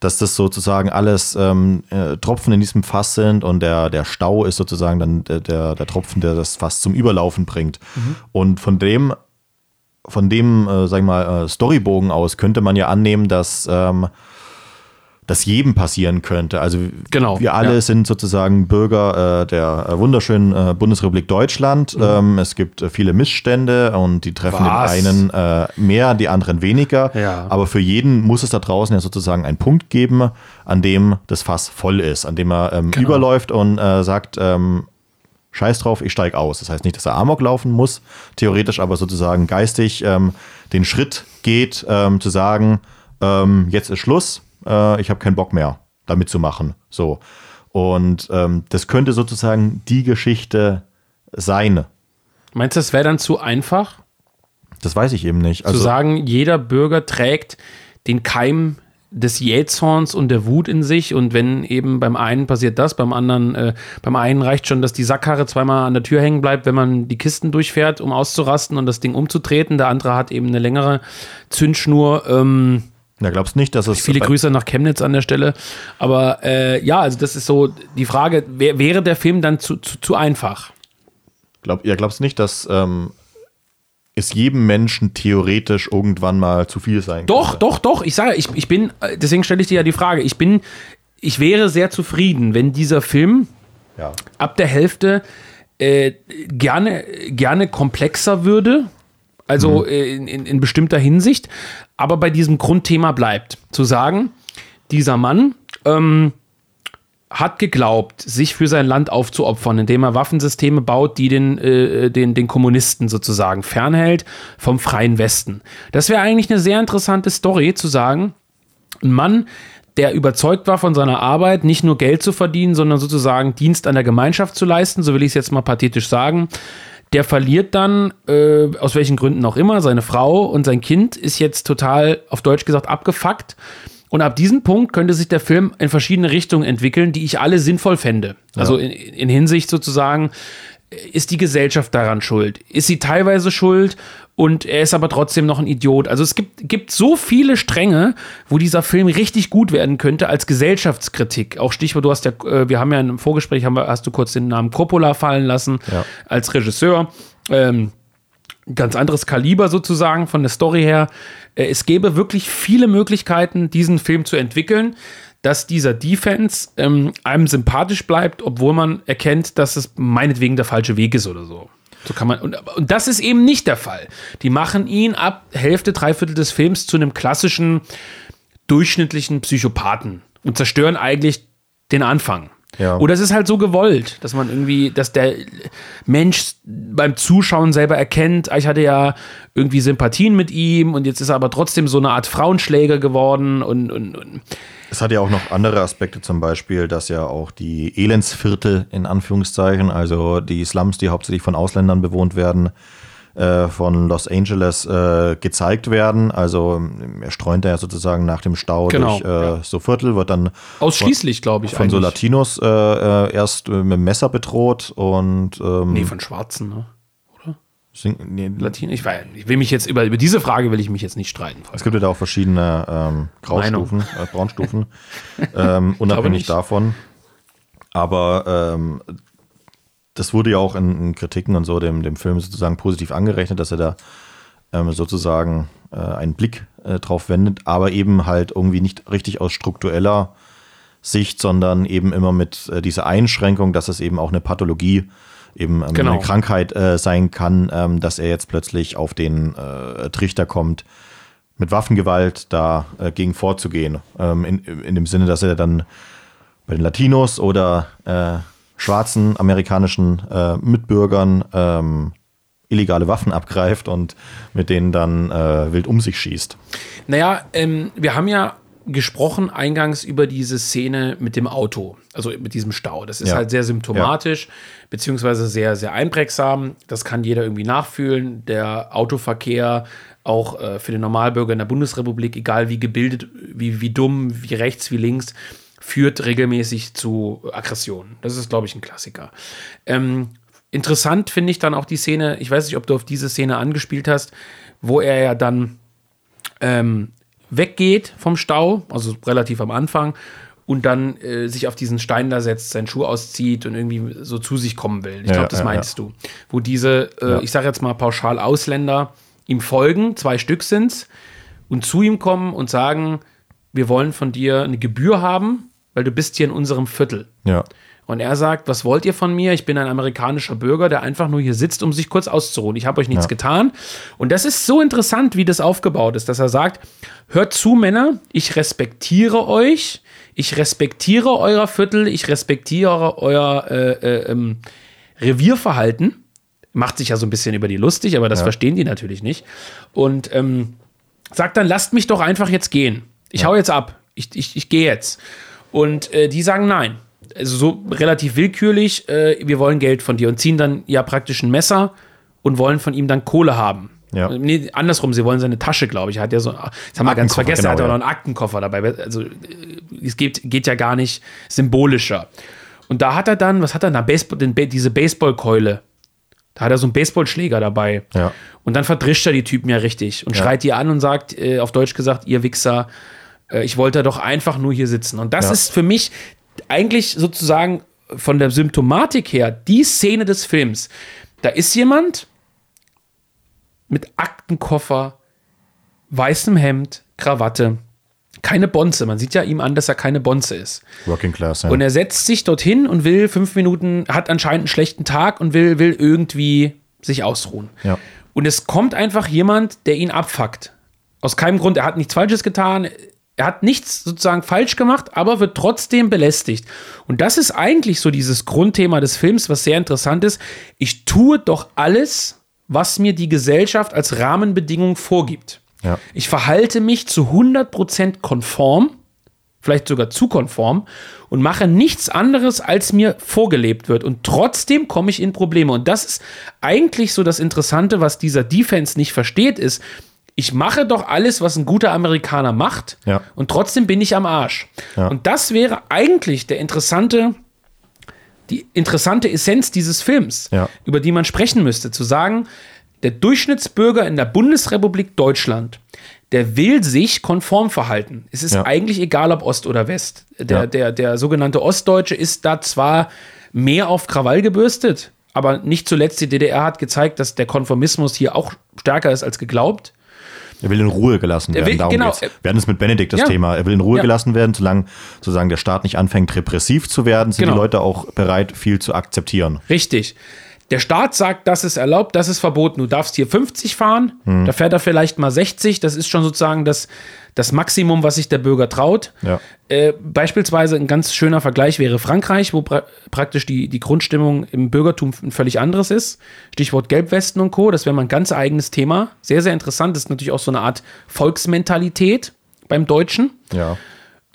dass das sozusagen alles ähm, äh, Tropfen in diesem Fass sind und der, der Stau ist sozusagen dann der, der, der Tropfen, der das Fass zum Überlaufen bringt. Mhm. Und von dem, von dem, äh, sag ich mal, äh, Storybogen aus könnte man ja annehmen, dass ähm, das jedem passieren könnte. Also
genau,
wir alle ja. sind sozusagen Bürger äh, der äh, wunderschönen äh, Bundesrepublik Deutschland. Mhm. Ähm, es gibt äh, viele Missstände und die treffen Was? den einen äh, mehr, die anderen weniger.
Ja.
Aber für jeden muss es da draußen ja sozusagen einen Punkt geben, an dem das Fass voll ist, an dem er ähm, genau. überläuft und äh, sagt, ähm, Scheiß drauf, ich steige aus. Das heißt nicht, dass er Amok laufen muss, theoretisch, aber sozusagen geistig ähm, den Schritt geht, ähm, zu sagen, ähm, jetzt ist Schluss, äh, ich habe keinen Bock mehr, damit zu machen. So. Und ähm, das könnte sozusagen die Geschichte sein.
Meinst du, das wäre dann zu einfach?
Das weiß ich eben nicht.
Also, zu sagen, jeder Bürger trägt den Keim des Jähzorns und der Wut in sich und wenn eben beim einen passiert das, beim anderen, äh, beim einen reicht schon, dass die Sackkarre zweimal an der Tür hängen bleibt, wenn man die Kisten durchfährt, um auszurasten und das Ding umzutreten. Der andere hat eben eine längere Zündschnur. Ähm,
Ja, glaubst nicht, dass es.
Viele Grüße nach Chemnitz an der Stelle. Aber äh, ja, also das ist so die Frage, wär, wäre der Film dann zu, zu, zu einfach?
Glaub, ja, glaubst nicht, dass ähm, es jedem Menschen theoretisch irgendwann mal zu viel sein
Doch,
könnte?
doch, doch. Ich sage, ich, ich bin, äh, deswegen stelle ich dir ja die Frage, ich bin, ich wäre sehr zufrieden, wenn dieser Film
Ja.
ab der Hälfte äh, gerne, gerne komplexer würde. Also äh, in, in, in bestimmter Hinsicht, aber bei diesem Grundthema bleibt. Zu sagen, dieser Mann ähm, hat geglaubt, sich für sein Land aufzuopfern, indem er Waffensysteme baut, die den, äh, den, den Kommunisten sozusagen fernhält vom freien Westen. Das wäre eigentlich eine sehr interessante Story, zu sagen, ein Mann, der überzeugt war von seiner Arbeit, nicht nur Geld zu verdienen, sondern sozusagen Dienst an der Gemeinschaft zu leisten, so will ich es jetzt mal pathetisch sagen. Der verliert dann, äh, aus welchen Gründen auch immer, seine Frau und sein Kind ist jetzt total, auf Deutsch gesagt, abgefuckt. Und ab diesem Punkt könnte sich der Film in verschiedene Richtungen entwickeln, die ich alle sinnvoll fände. Also in, in Hinsicht sozusagen, ist die Gesellschaft daran schuld? Ist sie teilweise schuld und er ist aber trotzdem noch ein Idiot? Also es gibt, gibt so viele Stränge, wo dieser Film richtig gut werden könnte als Gesellschaftskritik. Auch Stichwort, du hast ja, äh, wir haben ja im Vorgespräch, haben wir, hast du kurz den Namen Coppola fallen lassen
Ja.
als Regisseur. Ähm, ganz anderes Kaliber sozusagen von der Story her. Äh, Es gäbe wirklich viele Möglichkeiten, diesen Film zu entwickeln, dass dieser Defense ähm, einem sympathisch bleibt, obwohl man erkennt, dass es meinetwegen der falsche Weg ist oder so. So kann man, und, und das ist eben nicht der Fall. Die machen ihn ab Hälfte, Dreiviertel des Films zu einem klassischen, durchschnittlichen Psychopathen und zerstören eigentlich den Anfang.
Ja.
Oder es ist halt so gewollt, dass man irgendwie, dass der Mensch beim Zuschauen selber erkennt, ah, ich hatte ja irgendwie Sympathien mit ihm und jetzt ist er aber trotzdem so eine Art Frauenschläger geworden und, und, und
Es hat ja auch noch andere Aspekte, zum Beispiel, dass ja auch die Elendsviertel in Anführungszeichen, also die Slums, die hauptsächlich von Ausländern bewohnt werden, äh, von Los Angeles äh, gezeigt werden. Also er streunt ja sozusagen nach dem Stau
Genau,
durch äh, so Viertel, wird dann
ausschließlich, glaube ich,
von so
eigentlich.
Latinos äh, äh, erst mit dem Messer bedroht und ähm,
Nee, von Schwarzen, ne?
sing, nee,
Latin. Ich, weiß, ich will mich jetzt über, über diese Frage will ich mich jetzt nicht streiten.
Es gibt ja da auch verschiedene ähm, Graustufen, äh, Braunstufen, ähm, unabhängig davon. Aber ähm, das wurde ja auch in, in Kritiken und so dem, dem Film sozusagen positiv angerechnet, dass er da ähm, sozusagen äh, einen Blick äh, drauf wendet, aber eben halt irgendwie nicht richtig aus struktureller Sicht, sondern eben immer mit äh, dieser Einschränkung, dass es eben auch eine Pathologie, eben ähm,
Genau.
eine Krankheit äh, sein kann, ähm, dass er jetzt plötzlich auf den äh, Trichter kommt, mit Waffengewalt da äh, gegen vorzugehen. Ähm, in, in dem Sinne, dass er dann bei den Latinos oder äh, schwarzen amerikanischen äh, Mitbürgern ähm, illegale Waffen abgreift und mit denen dann äh, wild um sich schießt.
Naja, ähm, wir haben ja gesprochen eingangs über diese Szene mit dem Auto, also mit diesem Stau. Das ist
Ja.
halt sehr symptomatisch, beziehungsweise sehr, sehr einprägsam. Das kann jeder irgendwie nachfühlen. Der Autoverkehr, auch äh, für den Normalbürger in der Bundesrepublik, egal wie gebildet, wie, wie dumm, wie rechts, wie links, führt regelmäßig zu Aggressionen. Das ist, glaube ich, ein Klassiker. Ähm, interessant finde ich dann auch die Szene, ich weiß nicht, ob du auf diese Szene angespielt hast, wo er ja dann ähm, weggeht vom Stau, also relativ am Anfang, und dann äh, sich auf diesen Stein da setzt, seinen Schuh auszieht und irgendwie so zu sich kommen will. Ich
Ja,
glaube, das
ja,
meinst du. Wo diese, äh,
Ja.
ich sage jetzt mal pauschal Ausländer, ihm folgen, zwei Stück sind's, und zu ihm kommen und sagen, wir wollen von dir eine Gebühr haben, weil du bist hier in unserem Viertel.
Ja.
Und er sagt, was wollt ihr von mir? Ich bin ein amerikanischer Bürger, der einfach nur hier sitzt, um sich kurz auszuruhen. Ich habe euch nichts
Ja.
getan. Und das ist so interessant, wie das aufgebaut ist, dass er sagt, hört zu, Männer, ich respektiere euch, ich respektiere euer Viertel, ich respektiere euer äh, äh, ähm, Revierverhalten. Macht sich ja so ein bisschen über die lustig, aber das
Ja.
verstehen die natürlich nicht. Und ähm, sagt dann, lasst mich doch einfach jetzt gehen. Ich hau jetzt ab. Ich, ich, ich gehe jetzt. Und äh, die sagen nein. Also so relativ willkürlich, äh, wir wollen Geld von dir und ziehen dann ja praktisch ein Messer und wollen von ihm dann Kohle haben.
Ja.
Nee, andersrum, sie wollen seine Tasche, glaube ich. Hat ja so, das haben wir ganz vergessen, er hat
genau,
auch
ja.
noch einen Aktenkoffer dabei. Also äh, es geht, geht ja gar nicht symbolischer. Und da hat er dann, was hat er da? Baseball, den, diese Baseballkeule Da hat er so einen Baseballschläger dabei.
Ja.
Und dann verdrischt er die Typen ja richtig und
Ja.
schreit die an und sagt, äh, auf Deutsch gesagt, ihr Wichser, ich wollte doch einfach nur hier sitzen. Und das
Ja.
ist für mich eigentlich sozusagen von der Symptomatik her die Szene des Films. Da ist jemand mit Aktenkoffer, weißem Hemd, Krawatte, keine Bonze. Man sieht ja ihm an, dass er keine Bonze ist.
Working Class, ja.
Und er setzt sich dorthin und will fünf Minuten, hat anscheinend einen schlechten Tag und will, will irgendwie sich ausruhen.
Ja.
Und es kommt einfach jemand, der ihn abfuckt. Aus keinem Grund. Er hat nichts Falsches getan. Er hat nichts sozusagen falsch gemacht, aber wird trotzdem belästigt. Und das ist eigentlich so dieses Grundthema des Films, was sehr interessant ist. Ich tue doch alles, was mir die Gesellschaft als Rahmenbedingung vorgibt.
Ja.
Ich verhalte mich zu 100% konform, vielleicht sogar zu konform und mache nichts anderes, als mir vorgelebt wird. Und trotzdem komme ich in Probleme. Und das ist eigentlich so das Interessante, was dieser Defense nicht versteht, ist, ich mache doch alles, was ein guter Amerikaner macht
Ja.
und trotzdem bin ich am Arsch.
Ja.
Und das wäre eigentlich der interessante, die interessante Essenz dieses Films,
Ja.
über die man sprechen müsste, zu sagen, der Durchschnittsbürger in der Bundesrepublik Deutschland, der will sich konform verhalten. Es ist eigentlich egal, ob Ost oder West. Der, der, der sogenannte Ostdeutsche ist da zwar mehr auf Krawall gebürstet, aber nicht zuletzt die DDR hat gezeigt, dass der Konformismus hier auch stärker ist als geglaubt.
Er will in Ruhe gelassen werden.
will-
Darum
genau.
geht's. Wir hatten es mit Benedikt das
Ja.
Thema. Er will in Ruhe
Ja.
gelassen werden, solange sozusagen der Staat nicht anfängt, repressiv zu werden, sind
Genau.
die Leute auch bereit, viel zu akzeptieren.
Richtig. Der Staat sagt, das ist erlaubt, das ist verboten. Du darfst hier 50 fahren,
Hm.
da fährt er vielleicht mal 60. Das ist schon sozusagen das, das Maximum, was sich der Bürger traut.
Ja.
Äh, beispielsweise ein ganz schöner Vergleich wäre Frankreich, wo pra praktisch die, die Grundstimmung im Bürgertum ein völlig anderes ist. Stichwort Gelbwesten und Co. Das wäre mal ein ganz eigenes Thema. Sehr, sehr interessant. Das ist natürlich auch so eine Art Volksmentalität beim Deutschen.
Ja.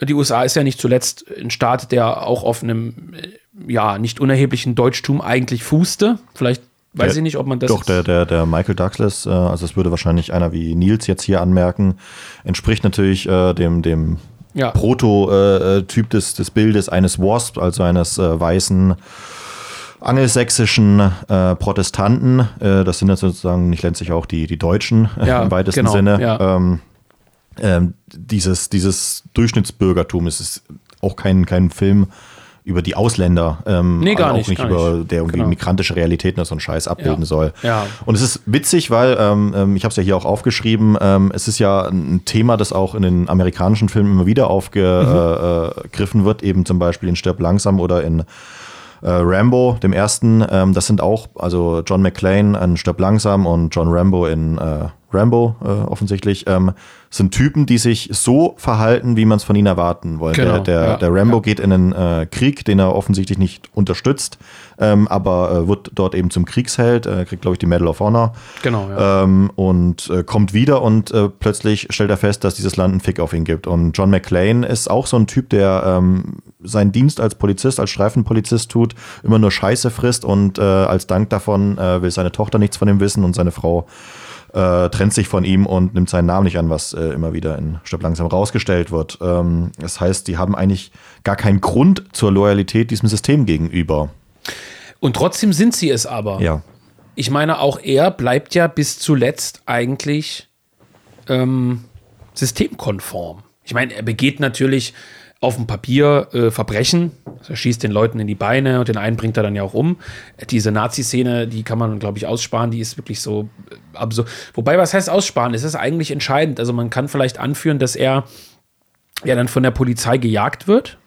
Die USA ist ja nicht zuletzt ein Staat, der auch auf einem äh, ja nicht unerheblichen Deutschtum eigentlich fußte. Vielleicht weiß
Der-
ich nicht, ob man das.
Doch, der, der, der Michael Douglas, äh, also das würde wahrscheinlich einer wie Nils jetzt hier anmerken, entspricht natürlich äh, dem, dem
Ja.
Prototyp des, des Bildes eines Wasp, also eines äh, weißen angelsächsischen äh, Protestanten. Äh, das sind jetzt sozusagen nicht letztlich auch die, die Deutschen äh,
Ja,
im weitesten
genau,
Sinne.
ja.
Ähm, ähm, dieses, dieses Durchschnittsbürgertum, es ist auch kein, kein Film über die Ausländer, ähm,
Nee, gar
auch
nicht,
nicht
gar
über
nicht.
der irgendwie
Genau.
migrantische Realitäten oder so einen Scheiß abbilden
Ja.
soll.
Ja.
Und es ist witzig, weil ähm, ähm, ich habe es ja hier auch aufgeschrieben. Ähm, es ist ja ein Thema, das auch in den amerikanischen Filmen immer wieder aufgegriffen wird, eben zum Beispiel in Stirb langsam oder in äh, Rambo, dem ersten. Ähm, das sind auch, also John McClane in Stirb langsam und John Rambo in äh, Rambo äh, offensichtlich, ähm, sind Typen, die sich so verhalten, wie man es von ihnen erwarten wollte.
Genau,
der, der,
ja,
der Rambo
ja.
geht in einen äh, Krieg, den er offensichtlich nicht unterstützt, ähm, aber äh, wird dort eben zum Kriegsheld, äh, kriegt, glaube ich, die Medal of Honor.
Genau, ja.
Ähm, und äh, kommt wieder und äh, plötzlich stellt er fest, dass dieses Land einen Fick auf ihn gibt. Und John McClane ist auch so ein Typ, der ähm, seinen Dienst als Polizist, als Streifenpolizist tut, immer nur Scheiße frisst und äh, als Dank davon will seine Tochter nichts von ihm wissen und seine Frau äh, trennt sich von ihm und nimmt seinen Namen nicht an, was äh, immer wieder in Stirb langsam rausgestellt wird. Ähm, das heißt, die haben eigentlich gar keinen Grund zur Loyalität diesem System gegenüber.
Und trotzdem sind sie es aber.
Ja.
Ich meine, auch er bleibt ja bis zuletzt eigentlich ähm, systemkonform. Ich meine, er begeht natürlich auf dem Papier äh, Verbrechen. Also er schießt den Leuten in die Beine und den einen bringt er dann ja auch um. Diese Nazi-Szene, die kann man, glaube ich, aussparen. Die ist wirklich so äh, absurd. Wobei, was heißt aussparen? Es ist eigentlich entscheidend. Also man kann vielleicht anführen, dass er ja dann von der Polizei gejagt wird.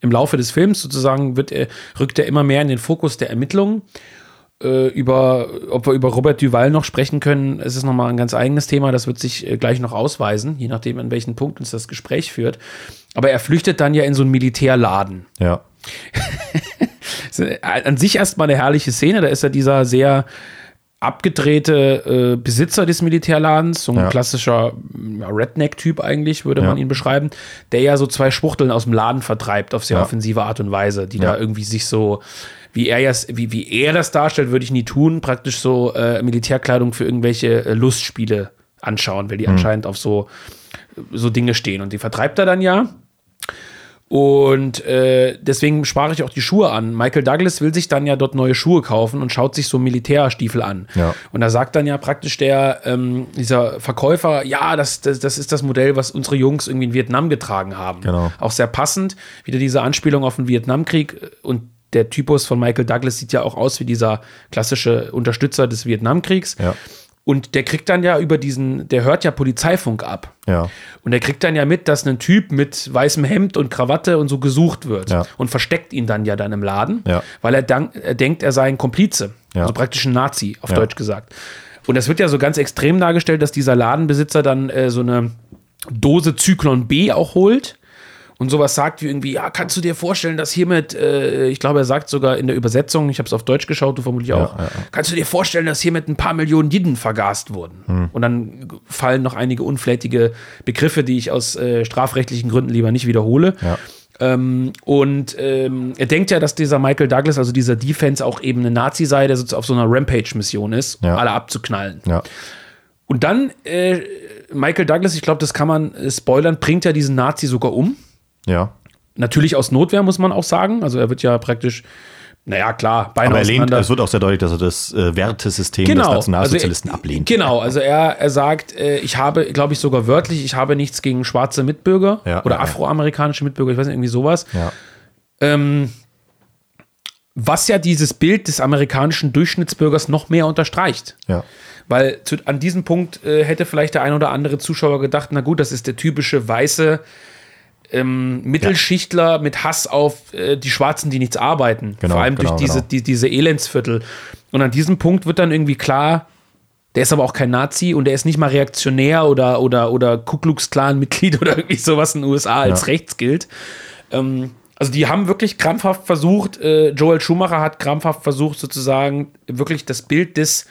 Im Laufe des Films sozusagen wird er, rückt er immer mehr in den Fokus der Ermittlungen. Äh, über, ob wir über Robert Duval noch sprechen können, es ist nochmal ein ganz eigenes Thema. Das wird sich äh, gleich noch ausweisen, je nachdem, an welchen Punkt uns das Gespräch führt. Aber er flüchtet dann ja in so einen Militärladen.
Ja.
Äh, an sich erstmal eine herrliche Szene. Da ist er dieser sehr abgedrehte äh, Besitzer des Militärladens, so ein
Ja.
klassischer ja, Redneck-Typ eigentlich, würde
Ja.
man ihn beschreiben, der ja so zwei Schwuchteln aus dem Laden vertreibt auf sehr
Ja.
offensive Art und Weise, die
Ja.
da irgendwie sich so, wie er, wie, wie er das darstellt, würde ich nie tun, praktisch so äh, Militärkleidung für irgendwelche äh, Lustspiele anschauen, weil die anscheinend auf so, so Dinge stehen. Und die vertreibt er dann ja. Und äh, deswegen sprach ich auch die Schuhe an. Michael Douglas will sich dann ja dort neue Schuhe kaufen und schaut sich so Militärstiefel an.
Ja.
Und da sagt dann ja praktisch der, ähm, dieser Verkäufer, ja, das, das, das ist das Modell, was unsere Jungs irgendwie in Vietnam getragen haben.
Genau.
Auch sehr passend. Wieder diese Anspielung auf den Vietnamkrieg und der Typus von Michael Douglas sieht ja auch aus wie dieser klassische Unterstützer des Vietnamkriegs.
Ja.
Und der kriegt dann ja über diesen, der hört ja Polizeifunk ab.
Ja.
Und er kriegt dann ja mit, dass ein Typ mit weißem Hemd und Krawatte und so gesucht wird.
Ja.
Und versteckt ihn dann ja dann im Laden,
Ja.
weil er, dank, er denkt, er sei ein Komplize. Also praktisch ein Nazi, auf. Deutsch gesagt. Und das wird ja so ganz extrem dargestellt, dass dieser Ladenbesitzer dann äh, so eine Dose Zyklon B auch holt und sowas sagt wie irgendwie, ja, kannst du dir vorstellen, dass hiermit, äh, ich glaube, er sagt sogar in der Übersetzung, ich habe es auf Deutsch geschaut, du vermutlich auch,
ja, ja.
kannst du dir vorstellen, dass hiermit ein paar Millionen Jiden vergast wurden?
Hm.
Und dann fallen noch einige unflätige Begriffe, die ich aus äh, strafrechtlichen Gründen lieber nicht wiederhole. Ähm, und ähm, er denkt ja, dass dieser Michael Douglas, also dieser Defense, auch eben eine Nazi sei, der so auf so einer Rampage-Mission ist,
Ja.
alle abzuknallen. Und dann, äh, Michael Douglas, ich glaube, das kann man äh, spoilern, bringt ja diesen Nazi sogar um.
Ja.
Natürlich aus Notwehr, muss man auch sagen. Also er wird ja praktisch, naja, klar, Beine
Aber er lehnt, es wird auch sehr deutlich, dass er das äh, Wertesystem
Genau.
des Nationalsozialisten
also, er-
ablehnt.
Genau, also er, er sagt, äh, ich habe, glaube ich, sogar wörtlich, ich habe nichts gegen schwarze Mitbürger
Ja,
oder
ja,
afroamerikanische Mitbürger, ich weiß nicht, irgendwie sowas.
Ja.
Ähm, was ja dieses Bild des amerikanischen Durchschnittsbürgers noch mehr unterstreicht.
Ja.
Weil zu, an diesem Punkt äh, hätte vielleicht der ein oder andere Zuschauer gedacht, na gut, das ist der typische weiße ähm, Mittelschichtler mit Hass auf äh, die Schwarzen, die nichts arbeiten.
Genau,
Vor allem
genau,
durch diese,
genau.
die, diese Elendsviertel. Und an diesem Punkt wird dann irgendwie klar, der ist aber auch kein Nazi und der ist nicht mal reaktionär oder, oder, oder Ku Klux Klan-Mitglied oder irgendwie sowas in den USA als
Ja.
rechts gilt. Ähm, also die haben wirklich krampfhaft versucht, äh, Joel Schumacher hat krampfhaft versucht, sozusagen wirklich das Bild des,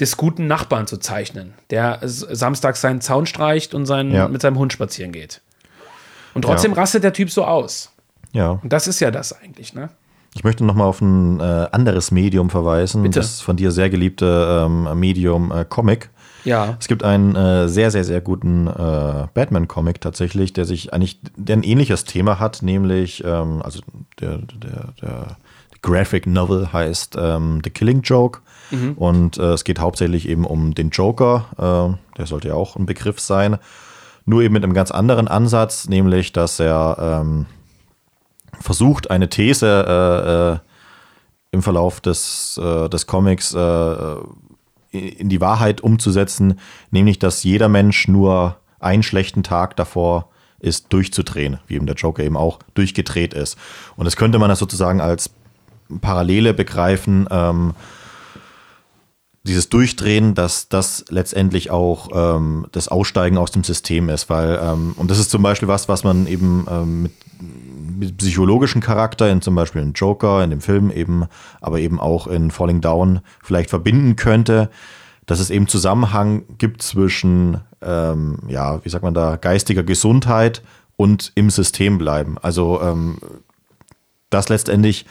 des guten Nachbarn zu zeichnen, der samstags seinen Zaun streicht und seinen,
Ja.
mit seinem Hund spazieren geht. Und trotzdem
Ja.
rastet der Typ so aus.
ja.
Und das ist ja das eigentlich, ne?
Ich möchte noch mal auf ein äh, anderes Medium verweisen.
Bitte.
Das von dir sehr geliebte ähm, Medium äh, Comic.
Ja.
Es gibt einen äh, sehr, sehr, sehr guten äh, Batman-Comic tatsächlich, der sich eigentlich, der ein ähnliches Thema hat, nämlich, ähm, also der, der, der Graphic Novel heißt ähm, The Killing Joke. Und äh, es geht hauptsächlich eben um den Joker, äh, der sollte ja auch ein Begriff sein, nur eben mit einem ganz anderen Ansatz, nämlich, dass er ähm, versucht, eine These äh, äh, im Verlauf des, äh, des Comics äh, in die Wahrheit umzusetzen, nämlich dass jeder Mensch nur einen schlechten Tag davor ist, durchzudrehen, wie eben der Joker eben auch durchgedreht ist. Und das könnte man das sozusagen als Parallele begreifen, ähm, dieses Durchdrehen, dass das letztendlich auch ähm, das Aussteigen aus dem System ist, weil, ähm, und das ist zum Beispiel was, was man eben ähm, mit, mit psychologischen Charakter in zum Beispiel in Joker, in dem Film eben, aber eben auch in Falling Down vielleicht verbinden könnte, dass es eben Zusammenhang gibt zwischen, ähm, ja, wie sagt man da, geistiger Gesundheit und im System bleiben. Also ähm, das letztendlich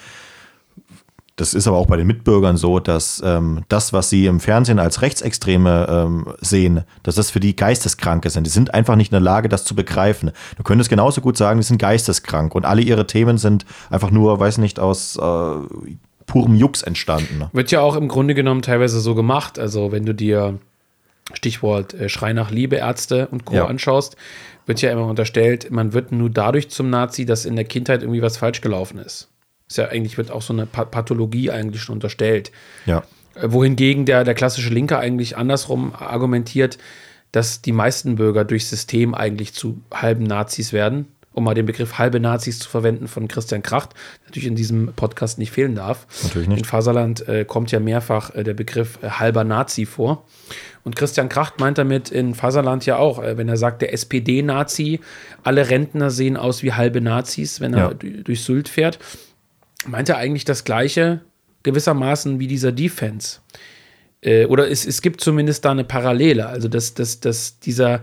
das ist aber auch bei den Mitbürgern so, dass ähm, das, was sie im Fernsehen als Rechtsextreme ähm, sehen, dass das für die Geisteskranke sind. Die sind einfach nicht in der Lage, das zu begreifen. Du könntest genauso gut sagen, die sind geisteskrank und alle ihre Themen sind einfach nur, weiß nicht, aus äh, purem Jux entstanden.
Wird ja auch im Grunde genommen teilweise so gemacht. Also wenn du dir Stichwort äh, Schrei nach Liebe, Ärzte und Co.
Ja.
anschaust, wird ja immer unterstellt, man wird nur dadurch zum Nazi, dass in der Kindheit irgendwie was falsch gelaufen ist. Ist ja eigentlich, wird auch so eine Pa- Pathologie eigentlich schon unterstellt.
Ja.
Äh, Wohingegen der, der klassische Linke eigentlich andersrum argumentiert, dass die meisten Bürger durch System eigentlich zu halben Nazis werden. Um mal den Begriff halbe Nazis zu verwenden von Christian Kracht, natürlich in diesem Podcast nicht fehlen darf.
Natürlich nicht.
In Faserland äh, kommt ja mehrfach äh, der Begriff äh, halber Nazi vor. Und Christian Kracht meint damit in Faserland ja auch, äh, wenn er sagt, der SPD-Nazi, alle Rentner sehen aus wie halbe Nazis, wenn er
Ja.
durch Sylt fährt meint er eigentlich das Gleiche gewissermaßen wie dieser Defense. Äh, oder es, es gibt zumindest da eine Parallele. Also, dass, dass, dass dieser,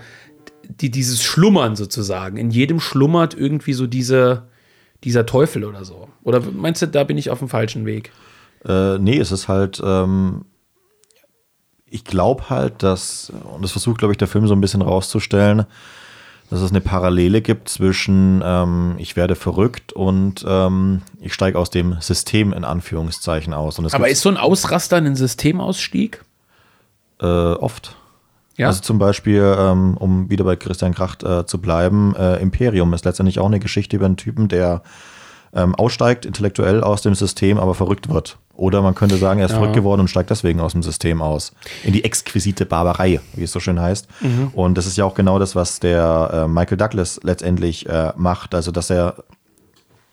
die, dieses Schlummern sozusagen, in jedem schlummert irgendwie so diese, dieser Teufel oder so. Oder meinst du, da bin ich auf dem falschen Weg?
Äh, nee, es ist halt, ähm, ich glaube halt, dass, und das versucht, glaube ich, der Film so ein bisschen rauszustellen, dass es eine Parallele gibt zwischen ähm, ich werde verrückt und ähm, ich steige aus dem System in Anführungszeichen aus.
Aber ist so ein Ausraster ein Systemausstieg?
Äh, oft. Ja. Also zum Beispiel, ähm, um wieder bei Christian Kracht äh, zu bleiben, äh, Imperium ist letztendlich auch eine Geschichte über einen Typen, der ähm, aussteigt, intellektuell aus dem System, aber verrückt wird. Oder man könnte sagen, er ist ja. verrückt geworden und steigt deswegen aus dem System aus. In die exquisite Barbarei, wie es so schön heißt. Mhm. Und das ist ja auch genau das, was der äh, Michael Douglas letztendlich äh, macht. Also, dass er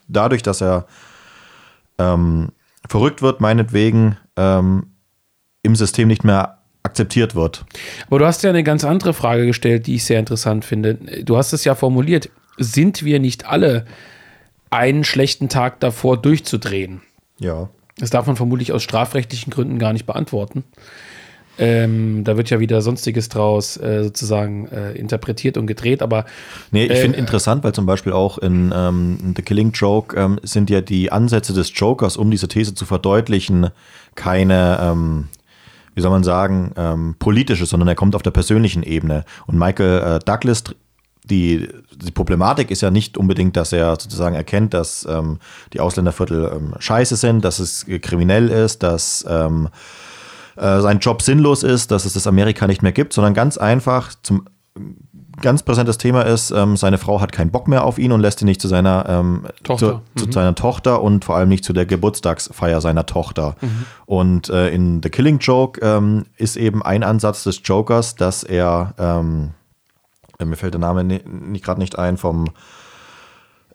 dadurch, dass er ähm, verrückt wird, meinetwegen ähm, im System nicht mehr akzeptiert wird.
Aber du hast ja eine ganz andere Frage gestellt, die ich sehr interessant finde. Du hast es ja formuliert. Sind wir nicht alle einen schlechten Tag davor durchzudrehen?
Ja.
Das darf man vermutlich aus strafrechtlichen Gründen gar nicht beantworten. Ähm, da wird ja wieder Sonstiges draus äh, sozusagen äh, interpretiert und gedreht, aber.
Nee, ich äh, finde interessant, weil zum Beispiel auch in, ähm, The Killing Joke ähm, sind ja die Ansätze des Jokers, um diese These zu verdeutlichen, keine, ähm, wie soll man sagen, ähm, politische, sondern er kommt auf der persönlichen Ebene. Und Michael äh, Douglas die, die Problematik ist ja nicht unbedingt, dass er sozusagen erkennt, dass ähm, die Ausländerviertel ähm, scheiße sind, dass es kriminell ist, dass ähm, äh, sein Job sinnlos ist, dass es das Amerika nicht mehr gibt, sondern ganz einfach zum ganz präsentes Thema ist, ähm, seine Frau hat keinen Bock mehr auf ihn und lässt ihn nicht zu seiner ähm, Tochter. Zu, mhm. zu, seiner Tochter und vor allem nicht zu der Geburtstagsfeier seiner Tochter. Mhm. Und äh, in The Killing Joke ähm, ist eben ein Ansatz des Jokers, dass er ähm, äh, mir fällt der Name nicht, nicht gerade nicht ein, vom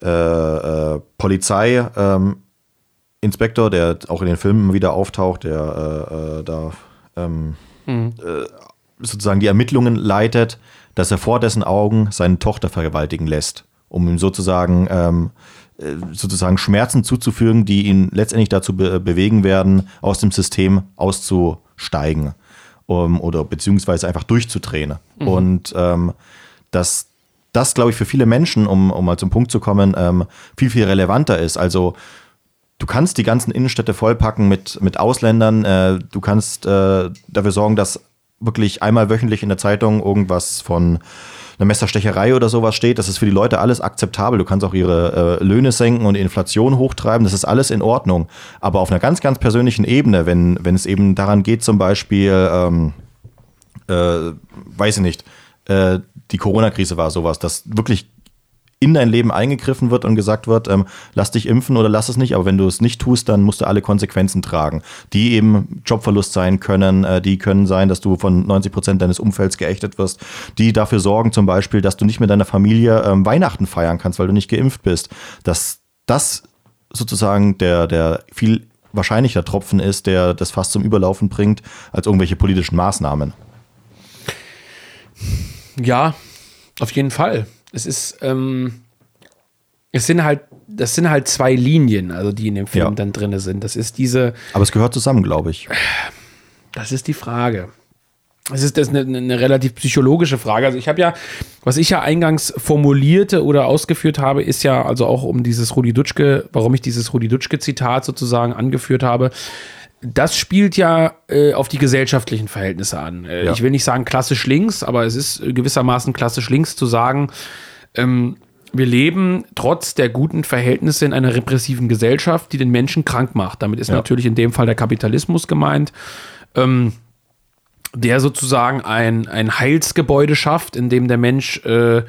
äh, äh, Polizei-Inspektor, ähm, der auch in den Filmen wieder auftaucht, der äh, äh da ähm, mhm. Äh, sozusagen die Ermittlungen leitet, dass er vor dessen Augen seine Tochter vergewaltigen lässt, um ihm sozusagen ähm, sozusagen Schmerzen zuzufügen, die ihn letztendlich dazu be bewegen werden, aus dem System auszusteigen um, oder beziehungsweise einfach durchzudrehen. Mhm. Und ähm, dass das, glaube ich, für viele Menschen, um, um mal zum Punkt zu kommen, ähm, viel, viel relevanter ist. Also du kannst die ganzen Innenstädte vollpacken mit, mit Ausländern, äh, du kannst äh, dafür sorgen, dass wirklich einmal wöchentlich in der Zeitung irgendwas von einer Messerstecherei oder sowas steht. Das ist für die Leute alles akzeptabel. Du kannst auch ihre äh, Löhne senken und die Inflation hochtreiben. Das ist alles in Ordnung. Aber auf einer ganz, ganz persönlichen Ebene, wenn, wenn es eben daran geht, zum Beispiel, ähm, äh, weiß ich nicht, äh, die Corona-Krise war sowas, dass wirklich in dein Leben eingegriffen wird und gesagt wird, ähm, lass dich impfen oder lass es nicht, aber wenn du es nicht tust, dann musst du alle Konsequenzen tragen, die eben Jobverlust sein können, äh, die können sein, dass du von 90 Prozent deines Umfelds geächtet wirst, die dafür sorgen zum Beispiel, dass du nicht mit deiner Familie ähm, Weihnachten feiern kannst, weil du nicht geimpft bist, dass das sozusagen der, der viel wahrscheinlicher Tropfen ist, der das fast zum Überlaufen bringt, als irgendwelche politischen Maßnahmen.
Ja, auf jeden Fall. Es ist, ähm, es sind halt, das sind halt zwei Linien, also die in dem Film ja. dann drin sind. Das ist diese.
Aber es gehört zusammen, glaube ich.
Das ist die Frage. Es ist das eine, eine relativ psychologische Frage. Also ich habe ja, was ich ja eingangs formulierte oder ausgeführt habe, ist ja also auch um dieses Rudi Dutschke, warum ich dieses Rudi Dutschke-Zitat sozusagen angeführt habe das spielt ja äh, auf die gesellschaftlichen Verhältnisse an. Äh, ja. Ich will nicht sagen klassisch links, aber es ist gewissermaßen klassisch links zu sagen, ähm, wir leben trotz der guten Verhältnisse in einer repressiven Gesellschaft, die den Menschen krank macht. Damit ist ja. natürlich in dem Fall der Kapitalismus gemeint, ähm, der sozusagen ein, ein Heilsgebäude schafft, in dem der Mensch äh,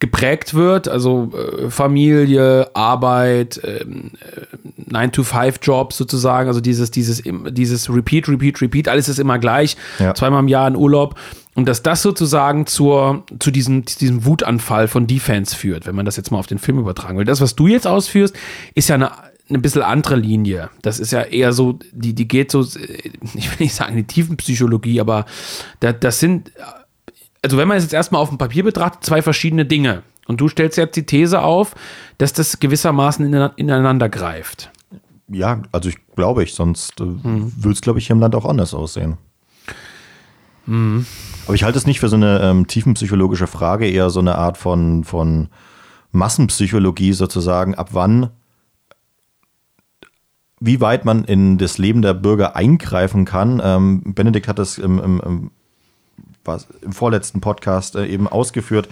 geprägt wird, also äh, Familie, Arbeit, ähm, äh, 9-to-5-Jobs sozusagen, also dieses, dieses, dieses Repeat, Repeat, Repeat, alles ist immer gleich, ja. zweimal im Jahr in Urlaub und dass das sozusagen zur, zu diesem, diesem Wutanfall von Defense führt, wenn man das jetzt mal auf den Film übertragen will. Das, was du jetzt ausführst, ist ja eine, eine bisschen andere Linie. Das ist ja eher so, die, die geht so, ich will nicht sagen die Tiefenpsychologie, aber das, das sind also wenn man es jetzt erstmal auf dem Papier betrachtet, zwei verschiedene Dinge. Und du stellst jetzt die These auf, dass das gewissermaßen ineinander greift.
Ja, also ich glaube ich, sonst äh, hm. würde es, glaube ich, hier im Land auch anders aussehen. Hm. Aber ich halte es nicht für so eine ähm, tiefenpsychologische Frage, eher so eine Art von, von Massenpsychologie sozusagen, ab wann, wie weit man in das Leben der Bürger eingreifen kann. Ähm, Benedikt hat das im, im, im was im vorletzten Podcast äh, eben ausgeführt,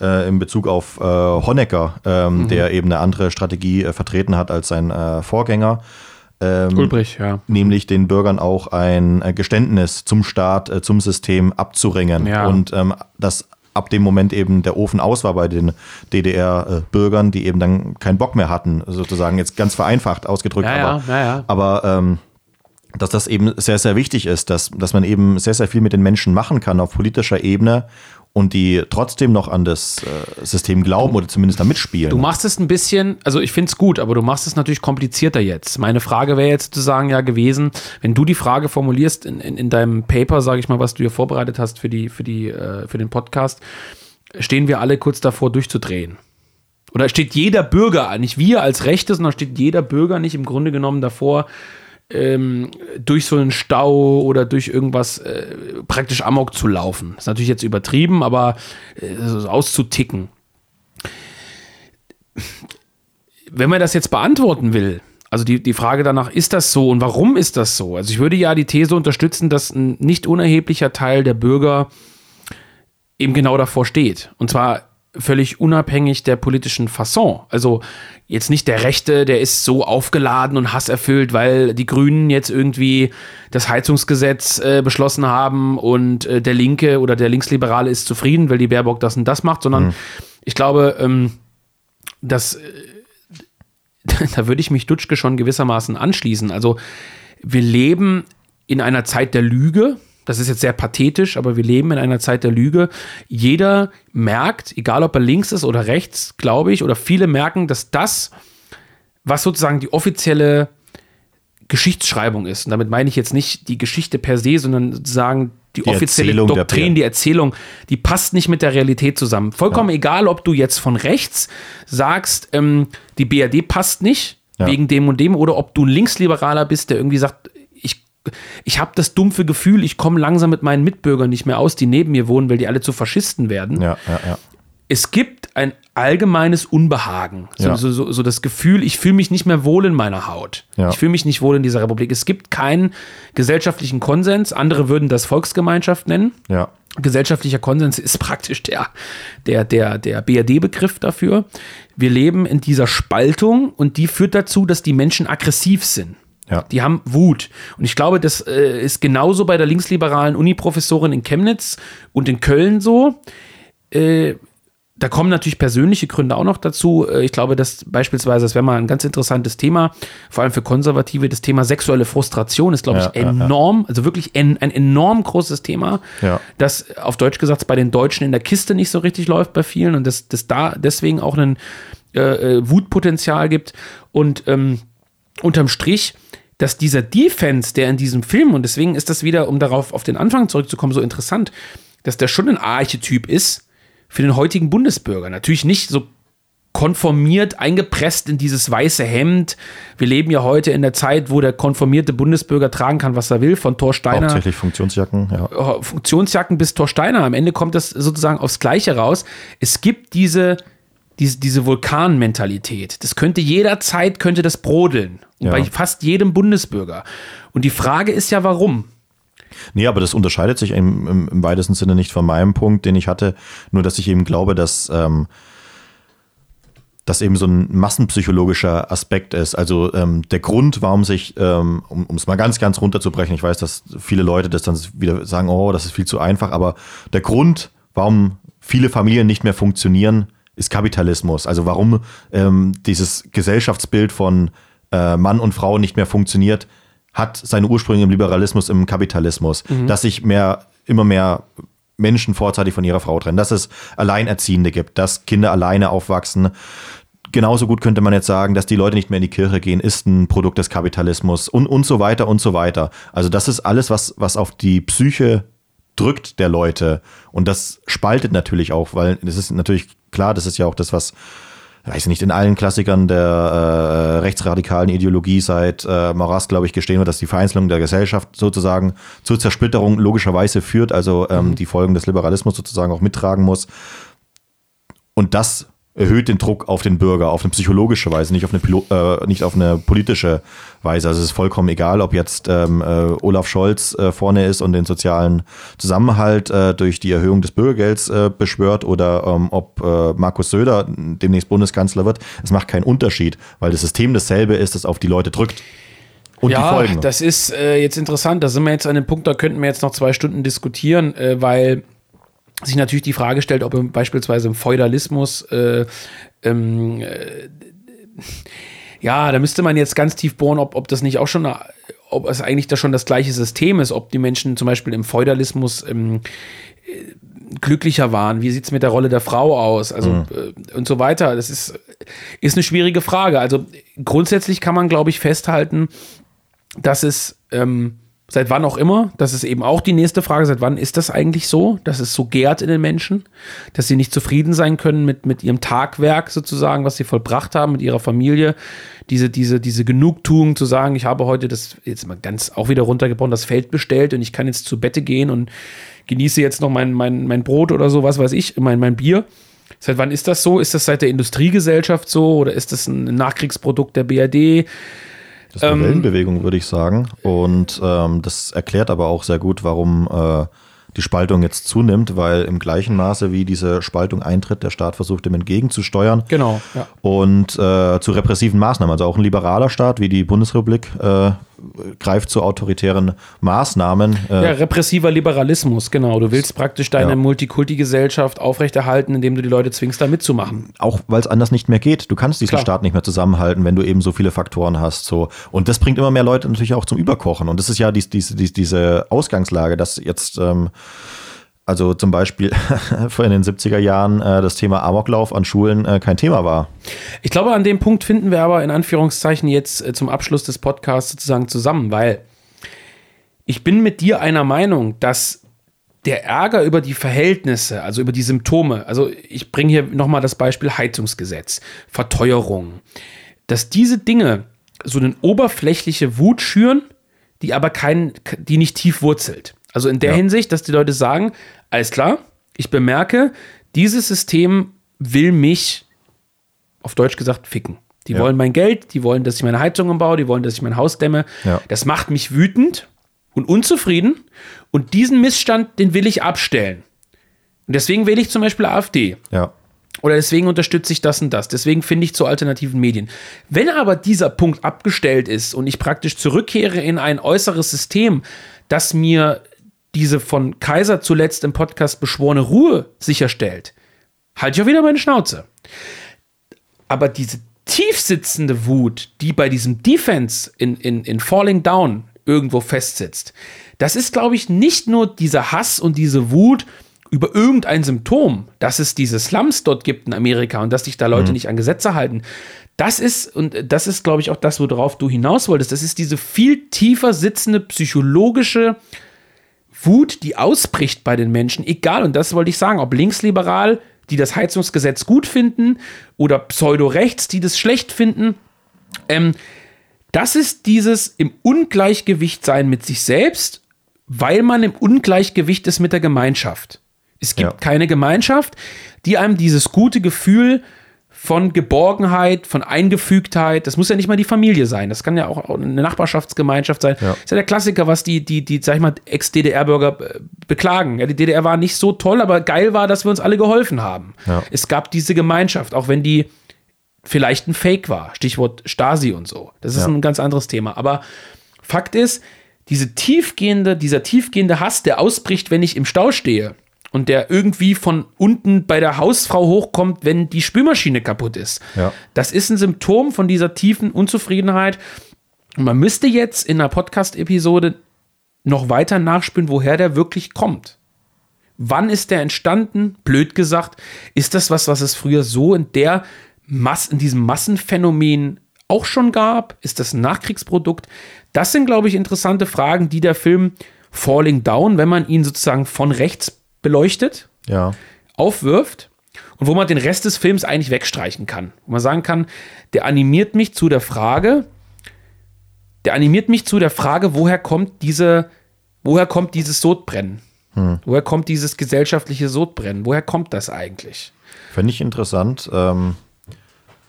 äh, in Bezug auf äh, Honecker, ähm, mhm. der eben eine andere Strategie äh, vertreten hat als sein äh, Vorgänger.
Ähm, Ulbrich, ja.
Nämlich den Bürgern auch ein Geständnis zum Staat, äh, zum System abzuringen. Ja. Und ähm, das ab dem Moment eben der Ofen aus war bei den DDR-Bürgern, die eben dann keinen Bock mehr hatten, sozusagen jetzt ganz vereinfacht ausgedrückt.
Ja, aber, ja,
aber ähm, dass das eben sehr, sehr wichtig ist, dass, dass man eben sehr, sehr viel mit den Menschen machen kann auf politischer Ebene und die trotzdem noch an das äh, System glauben oder zumindest da mitspielen.
Du machst es ein bisschen, also ich finde es gut, aber du machst es natürlich komplizierter jetzt. Meine Frage wäre jetzt sozusagen ja gewesen, wenn du die Frage formulierst in, in, in deinem Paper, sage ich mal, was du hier vorbereitet hast für, die, für, die, äh, für den Podcast, stehen wir alle kurz davor durchzudrehen. Oder steht jeder Bürger, nicht wir als Rechte, sondern steht jeder Bürger nicht im Grunde genommen davor, ähm, durch so einen Stau oder durch irgendwas äh, praktisch Amok zu laufen. Ist natürlich jetzt übertrieben, aber äh, auszuticken. Wenn man das jetzt beantworten will, also die, die Frage danach, ist das so und warum ist das so? Also ich würde ja die These unterstützen, dass ein nicht unerheblicher Teil der Bürger eben genau davor steht. Und zwar völlig unabhängig der politischen Fasson. Also jetzt nicht der Rechte, der ist so aufgeladen und hasserfüllt, weil die Grünen jetzt irgendwie das Heizungsgesetz äh, beschlossen haben und äh, der Linke oder der Linksliberale ist zufrieden, weil die Baerbock das und das macht, sondern mhm. ich glaube, ähm, dass äh, da würde ich mich Dutschke schon gewissermaßen anschließen. Also wir leben in einer Zeit der Lüge, das ist jetzt sehr pathetisch, aber wir leben in einer Zeit der Lüge. Jeder merkt, egal ob er links ist oder rechts, glaube ich, oder viele merken, dass das, was sozusagen die offizielle Geschichtsschreibung ist, und damit meine ich jetzt nicht die Geschichte per se, sondern sozusagen die, die offizielle Erzählung Doktrin, die Erzählung, die passt nicht mit der Realität zusammen. Vollkommen ja. egal, ob du jetzt von rechts sagst, ähm, die BRD passt nicht, ja. wegen dem und dem, oder ob du ein Linksliberaler bist, der irgendwie sagt, ich habe das dumpfe Gefühl, ich komme langsam mit meinen Mitbürgern nicht mehr aus, die neben mir wohnen, weil die alle zu Faschisten werden.
Ja, ja, ja.
Es gibt ein allgemeines Unbehagen. So, so, so, so das Gefühl, ich fühle mich nicht mehr wohl in meiner Haut. Ich fühle mich nicht wohl in dieser Republik. Es gibt keinen gesellschaftlichen Konsens. Andere würden das Volksgemeinschaft nennen. Gesellschaftlicher Konsens ist praktisch der, der, der, der BRD-Begriff dafür. Wir leben in dieser Spaltung und die führt dazu, dass die Menschen aggressiv sind.
Ja.
Die haben Wut. Und ich glaube, das äh, ist genauso bei der linksliberalen Uniprofessorin in Chemnitz und in Köln so. Äh, da kommen natürlich persönliche Gründe auch noch dazu. Äh, ich glaube, dass beispielsweise, das wäre mal ein ganz interessantes Thema, vor allem für Konservative, das Thema sexuelle Frustration ist, glaube ja, ich, enorm, ja, ja. also wirklich ein, ein, enorm großes Thema, das auf Deutsch gesagt bei den Deutschen in der Kiste nicht so richtig läuft bei vielen und das, das da deswegen auch ein äh, äh, Wutpotenzial gibt. Und ähm, unterm Strich dass dieser Defense, der in diesem Film, und deswegen ist das wieder, um darauf auf den Anfang zurückzukommen, so interessant, dass der schon ein Archetyp ist für den heutigen Bundesbürger. Natürlich nicht so konformiert, eingepresst in dieses weiße Hemd. Wir leben ja heute in der Zeit, wo der konformierte Bundesbürger tragen kann, was er will, von Thor Steiner.
Hauptsächlich Funktionsjacken, ja.
Funktionsjacken bis Thor Steiner. Am Ende kommt das sozusagen aufs Gleiche raus. Es gibt diese diese, diese Vulkanmentalität. Das könnte jederzeit, könnte das brodeln. Ja. Bei fast jedem Bundesbürger. Und die Frage ist ja, warum?
Nee, aber das unterscheidet sich im, im, im, weitesten Sinne nicht von meinem Punkt, den ich hatte. Nur, dass ich eben glaube, dass ähm, das eben so ein massenpsychologischer Aspekt ist. Also ähm, der Grund, warum sich, ähm, um es mal ganz, ganz runterzubrechen, ich weiß, dass viele Leute das dann wieder sagen, oh, das ist viel zu einfach, aber der Grund, warum viele Familien nicht mehr funktionieren, ist Kapitalismus. Also warum ähm, dieses Gesellschaftsbild von äh, Mann und Frau nicht mehr funktioniert, hat seine Ursprünge im Liberalismus, im Kapitalismus. Mhm. Dass sich mehr, immer mehr Menschen vorzeitig von ihrer Frau trennen, dass es Alleinerziehende gibt, dass Kinder alleine aufwachsen. Genauso gut könnte man jetzt sagen, dass die Leute nicht mehr in die Kirche gehen, ist ein Produkt des Kapitalismus und, und so weiter und so weiter. Also das ist alles, was, was auf die Psyche drückt der Leute. Und das spaltet natürlich auch, weil es ist natürlich klar, das ist ja auch das, was weiß ich nicht, in allen Klassikern der äh, rechtsradikalen Ideologie seit äh, Maras, glaube ich, gestehen wird, dass die Vereinzelung der Gesellschaft sozusagen zur Zersplitterung logischerweise führt, also ähm, mhm. die Folgen des Liberalismus sozusagen auch mittragen muss. Und das erhöht den Druck auf den Bürger auf eine psychologische Weise, nicht auf eine, Pilo äh, nicht auf eine politische Weise. Also es ist vollkommen egal, ob jetzt ähm, äh, Olaf Scholz äh, vorne ist und den sozialen Zusammenhalt äh, durch die Erhöhung des Bürgergelds äh, beschwört oder ähm, ob äh, Markus Söder demnächst Bundeskanzler wird. Es macht keinen Unterschied, weil das System dasselbe ist, das auf die Leute drückt. Und
ja, das ist äh, jetzt interessant. Da sind wir jetzt an dem Punkt, da könnten wir jetzt noch zwei Stunden diskutieren, äh, weil sich natürlich die Frage stellt, ob im, beispielsweise im Feudalismus äh, ähm, äh, ja, da müsste man jetzt ganz tief bohren, ob, ob das nicht auch schon, ob es eigentlich da schon das gleiche System ist, ob die Menschen zum Beispiel im Feudalismus ähm, äh, glücklicher waren. Wie sieht es mit der Rolle der Frau aus? Also mhm. äh, und so weiter. Das ist, ist eine schwierige Frage. Also grundsätzlich kann man, glaube ich, festhalten, dass es ähm, Seit wann auch immer, das ist eben auch die nächste Frage, seit wann ist das eigentlich so, dass es so gärt in den Menschen, dass sie nicht zufrieden sein können mit, mit ihrem Tagwerk sozusagen, was sie vollbracht haben, mit ihrer Familie, diese, diese, diese Genugtuung zu sagen, ich habe heute das, jetzt mal ganz auch wieder runtergebrochen, das Feld bestellt und ich kann jetzt zu Bette gehen und genieße jetzt noch mein, mein, mein Brot oder so, was weiß ich, mein, mein Bier. Seit wann ist das so? Ist das seit der Industriegesellschaft so oder ist das ein Nachkriegsprodukt der BRD?
Das ist eine ähm, Wellenbewegung, würde ich sagen. Und ähm, das erklärt aber auch sehr gut, warum äh, die Spaltung jetzt zunimmt, weil im gleichen Maße, wie diese Spaltung eintritt, der Staat versucht, dem entgegenzusteuern.
Genau. Ja.
Und äh, zu repressiven Maßnahmen. Also auch ein liberaler Staat wie die Bundesrepublik äh, greift zu autoritären Maßnahmen.
Äh ja, repressiver Liberalismus, genau. Du willst praktisch deine ja. Multikulti-Gesellschaft aufrechterhalten, indem du die Leute zwingst, da mitzumachen.
Auch weil es anders nicht mehr geht. Du kannst diesen Klar. Staat nicht mehr zusammenhalten, wenn du eben so viele Faktoren hast. So. Und das bringt immer mehr Leute natürlich auch zum Überkochen. Und das ist ja dies, dies, dies, diese Ausgangslage, dass jetzt ähm, also zum Beispiel vor in den 70er Jahren äh, das Thema Amoklauf an Schulen äh, kein Thema war.
Ich glaube, an dem Punkt finden wir aber in Anführungszeichen jetzt äh, zum Abschluss des Podcasts sozusagen zusammen, weil ich bin mit dir einer Meinung, dass der Ärger über die Verhältnisse, also über die Symptome, also ich bringe hier nochmal das Beispiel Heizungsgesetz, Verteuerung, dass diese Dinge so eine oberflächliche Wut schüren, die aber kein, die nicht tief wurzelt. Also in der ja. Hinsicht, dass die Leute sagen, alles klar, ich bemerke, dieses System will mich, auf Deutsch gesagt, ficken. Die ja. wollen mein Geld, die wollen, dass ich meine Heizung umbaue, die wollen, dass ich mein Haus dämme. Ja. Das macht mich wütend und unzufrieden. Und diesen Missstand, den will ich abstellen. Und deswegen wähle ich zum Beispiel AfD.
Ja.
Oder deswegen unterstütze ich das und das. Deswegen finde ich zu alternativen Medien. Wenn aber dieser Punkt abgestellt ist und ich praktisch zurückkehre in ein äußeres System, das mir diese von Kaiser zuletzt im Podcast beschworene Ruhe sicherstellt, halte ich auch wieder meine Schnauze. Aber diese tiefsitzende Wut, die bei diesem Defense in, in, in Falling Down irgendwo festsitzt, das ist, glaube ich, nicht nur dieser Hass und diese Wut über irgendein Symptom, dass es diese Slums dort gibt in Amerika und dass sich da Leute mhm. nicht an Gesetze halten. Das ist, und das ist, glaube ich, auch das, worauf du hinaus wolltest. Das ist diese viel tiefer sitzende psychologische Wut, die ausbricht bei den Menschen, egal, und das wollte ich sagen, ob linksliberal, die das Heizungsgesetz gut finden, oder pseudo-rechts, die das schlecht finden, ähm, das ist dieses im Ungleichgewicht sein mit sich selbst, weil man im Ungleichgewicht ist mit der Gemeinschaft. Es gibt ja. keine Gemeinschaft, die einem dieses gute Gefühl von Geborgenheit, von Eingefügtheit. Das muss ja nicht mal die Familie sein. Das kann ja auch eine Nachbarschaftsgemeinschaft sein. Ja. Das ist ja der Klassiker, was die, die, die, sag ich mal, Ex-DDR-Bürger äh, beklagen. Ja, die DDR war nicht so toll, aber geil war, dass wir uns alle geholfen haben. Ja. Es gab diese Gemeinschaft, auch wenn die vielleicht ein Fake war. Stichwort Stasi und so. Das ist ja. ein ganz anderes Thema. Aber Fakt ist, diese tiefgehende, dieser tiefgehende Hass, der ausbricht, wenn ich im Stau stehe, und der irgendwie von unten bei der Hausfrau hochkommt, wenn die Spülmaschine kaputt ist.
Ja.
Das ist ein Symptom von dieser tiefen Unzufriedenheit. Und man müsste jetzt in einer Podcast-Episode noch weiter nachspüren, woher der wirklich kommt. Wann ist der entstanden? Blöd gesagt, ist das was, was es früher so in der Mass, in diesem Massenphänomen auch schon gab? Ist das ein Nachkriegsprodukt? Das sind, glaube ich, interessante Fragen, die der Film Falling Down, wenn man ihn sozusagen von rechts beleuchtet,
ja.
aufwirft und wo man den Rest des Films eigentlich wegstreichen kann. Wo man sagen kann, der animiert mich zu der Frage, der animiert mich zu der Frage, woher kommt diese, woher kommt dieses Sodbrennen? Hm. Woher kommt dieses gesellschaftliche Sodbrennen? Woher kommt das eigentlich?
Fände ich interessant. Ähm,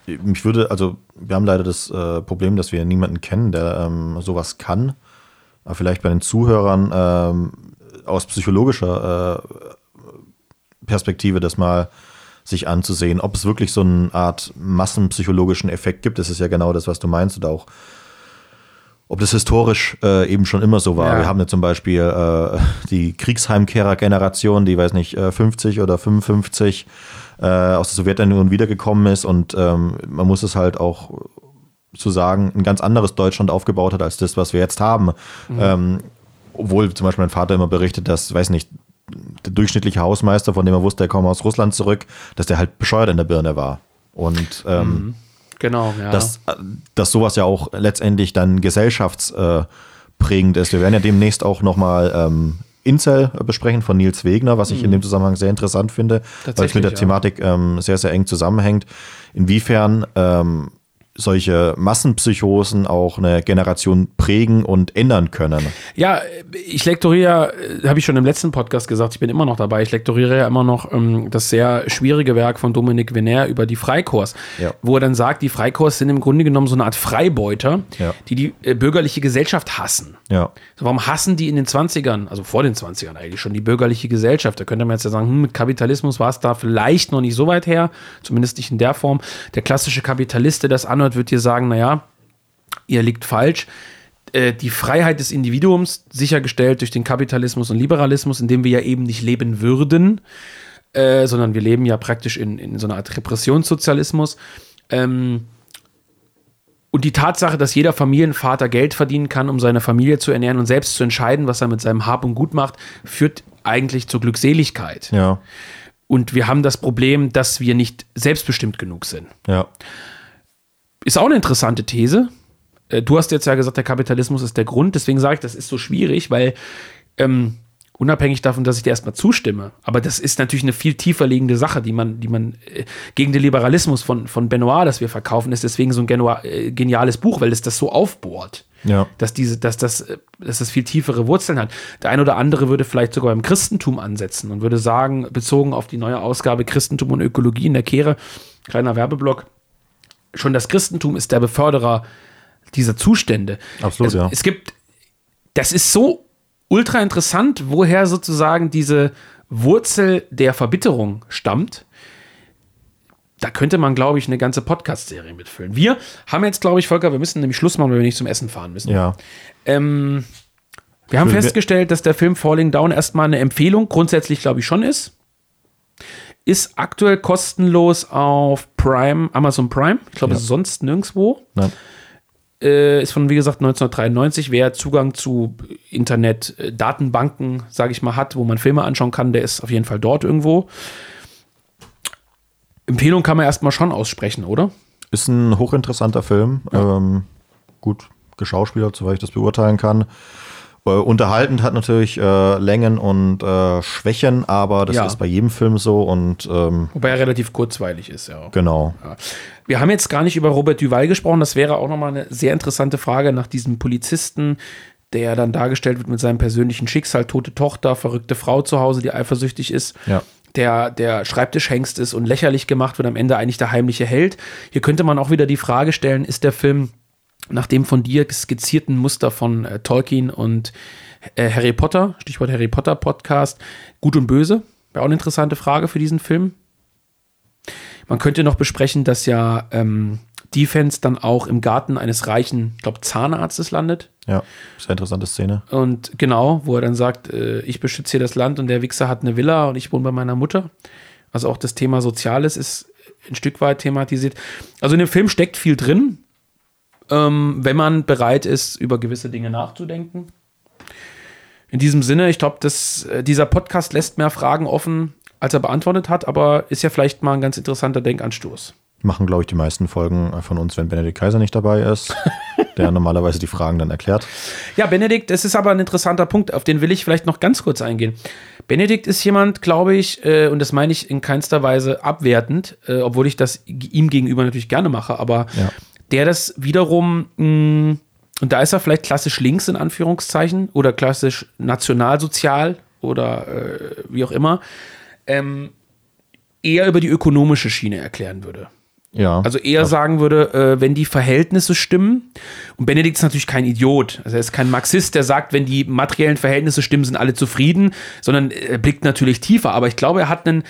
mich würde, also wir haben leider das äh, Problem, dass wir niemanden kennen, der ähm, sowas kann. Aber vielleicht bei den Zuhörern ähm, aus psychologischer äh, Perspektive das mal sich anzusehen, ob es wirklich so eine Art massenpsychologischen Effekt gibt. Das ist ja genau das, was du meinst, oder auch ob das historisch äh, eben schon immer so war.
Ja.
Wir haben ja zum Beispiel äh, die Kriegsheimkehrer-Generation, die, weiß nicht, äh, 50 oder 55 äh, aus der Sowjetunion wiedergekommen ist und ähm, man muss es halt auch zu sagen, ein ganz anderes Deutschland aufgebaut hat als das, was wir jetzt haben. Ähm, obwohl zum Beispiel mein Vater immer berichtet, dass, weiß nicht, der durchschnittliche Hausmeister, von dem er wusste, er komme aus Russland zurück, dass der halt bescheuert in der Birne war. Und ähm,
Genau, ja.
dass, dass sowas ja auch letztendlich dann gesellschaftsprägend ist. Wir werden ja demnächst auch nochmal ähm, Incel besprechen von Nils Wegner, was ich in dem Zusammenhang sehr interessant finde, weil es mit der
Mhm. Ja.
Thematik ähm, sehr, sehr eng zusammenhängt. Inwiefern ähm, solche Massenpsychosen auch eine Generation prägen und ändern können.
Ja, ich lektoriere, äh, habe ich schon im letzten Podcast gesagt, ich bin immer noch dabei, ich lektoriere ja immer noch ähm, das sehr schwierige Werk von Dominik Venner über die Freikorps,
Ja.
wo er dann sagt, die Freikorps sind im Grunde genommen so eine Art Freibeuter,
Ja.
die die äh, bürgerliche Gesellschaft hassen.
Ja.
So, warum hassen die in den 20ern, also vor den 20ern eigentlich schon, die bürgerliche Gesellschaft? Da könnte man jetzt ja sagen, hm, mit Kapitalismus war es da vielleicht noch nicht so weit her, zumindest nicht in der Form. Der klassische Kapitalist, der das anhört, wird dir sagen, naja, ihr liegt falsch. Äh, Die Freiheit des Individuums sichergestellt durch den Kapitalismus und Liberalismus, in dem wir ja eben nicht leben würden, äh, sondern wir leben ja praktisch in, in so einer Art Repressionssozialismus. Ähm, und die Tatsache, dass jeder Familienvater Geld verdienen kann, um seine Familie zu ernähren und selbst zu entscheiden, was er mit seinem Hab und Gut macht, führt eigentlich zur Glückseligkeit.
Ja.
Und wir haben das Problem, dass wir nicht selbstbestimmt genug sind.
Ja.
Ist auch eine interessante These. Äh, Du hast jetzt ja gesagt, der Kapitalismus ist der Grund. Deswegen sage ich, das ist so schwierig, weil ähm, unabhängig davon, dass ich dir erstmal zustimme, aber das ist natürlich eine viel tiefer liegende Sache, die man, die man äh, gegen den Liberalismus von, von Benoit, das wir verkaufen, ist deswegen so ein genua- äh, geniales Buch, weil es das so aufbohrt.
Ja.
Dass, diese, dass, das, äh, dass das viel tiefere Wurzeln hat. Der ein oder andere würde vielleicht sogar beim Christentum ansetzen und würde sagen, bezogen auf die neue Ausgabe Christentum und Ökologie in der Kehre, kleiner Werbeblock, schon das Christentum ist der Beförderer dieser Zustände.
Absolut,
also,
ja.
Es gibt, das ist so ultra interessant, woher sozusagen diese Wurzel der Verbitterung stammt. Da könnte man, glaube ich, eine ganze Podcast-Serie mitfüllen. Wir haben jetzt, glaube ich, Volker, wir müssen nämlich Schluss machen, weil wir nicht zum Essen fahren müssen.
Ja.
Ähm, wir haben festgestellt, dass der Film Falling Down erstmal eine Empfehlung grundsätzlich, glaube ich, schon ist. Ist aktuell kostenlos auf Prime, Amazon Prime. Ich glaube,
Ja.
sonst nirgendwo.
Nein.
Äh, ist von, wie gesagt, 1993. Wer Zugang zu Internet, äh, Datenbanken, sage ich mal, hat, wo man Filme anschauen kann, der ist auf jeden Fall dort irgendwo. Empfehlung kann man erstmal schon aussprechen, oder?
Ist ein hochinteressanter Film. Ähm, gut geschauspielert, soweit ich das beurteilen kann. Äh, unterhaltend hat natürlich äh, Längen und äh, Schwächen, aber das
Ja.
ist bei jedem Film so und ähm,
Wobei er relativ kurzweilig ist, ja.
genau.
Ja. Wir haben jetzt gar nicht über Robert Duval gesprochen. Das wäre auch nochmal eine sehr interessante Frage nach diesem Polizisten, der dann dargestellt wird mit seinem persönlichen Schicksal, tote Tochter, verrückte Frau zu Hause, die eifersüchtig ist.
Ja.
Der, der Schreibtischhengst ist und lächerlich gemacht wird, am Ende eigentlich der heimliche Held. Hier könnte man auch wieder die Frage stellen, ist der Film nach dem von dir skizzierten Muster von äh, Tolkien und äh, Harry Potter, Stichwort Harry Potter Podcast, gut und böse? Wäre auch eine interessante Frage für diesen Film. Man könnte noch besprechen, dass ja ähm, Defense dann auch im Garten eines reichen, ich glaube, Zahnarztes landet.
Ja, sehr interessante Szene.
Und genau, wo er dann sagt, äh, ich beschütze hier das Land und der Wichser hat eine Villa und ich wohne bei meiner Mutter. Also auch das Thema Soziales ist ein Stück weit thematisiert. Also in dem Film steckt viel drin, ähm, wenn man bereit ist, über gewisse Dinge nachzudenken. In diesem Sinne, ich glaube, dass äh, dieser Podcast lässt mehr Fragen offen, als er beantwortet hat, aber ist ja vielleicht mal ein ganz interessanter Denkanstoß.
Machen, glaube ich, die meisten Folgen von uns, wenn Benedikt Kaiser nicht dabei ist, der normalerweise die Fragen dann erklärt.
Ja, Benedikt, das ist aber ein interessanter Punkt, auf den will ich vielleicht noch ganz kurz eingehen. Benedikt ist jemand, glaube ich, äh, und das meine ich in keinster Weise abwertend, äh, obwohl ich das ihm gegenüber natürlich gerne mache, aber
Ja.
Der das wiederum, mh, und da ist er vielleicht klassisch links in Anführungszeichen oder klassisch nationalsozial oder äh, wie auch immer, ähm, eher über die ökonomische Schiene erklären würde.
Ja.
Also eher sagen würde, äh, wenn die Verhältnisse stimmen. Und Benedikt ist natürlich kein Idiot. Also er ist kein Marxist, der sagt, wenn die materiellen Verhältnisse stimmen, sind alle zufrieden, sondern er blickt natürlich tiefer. Aber ich glaube, er hat einen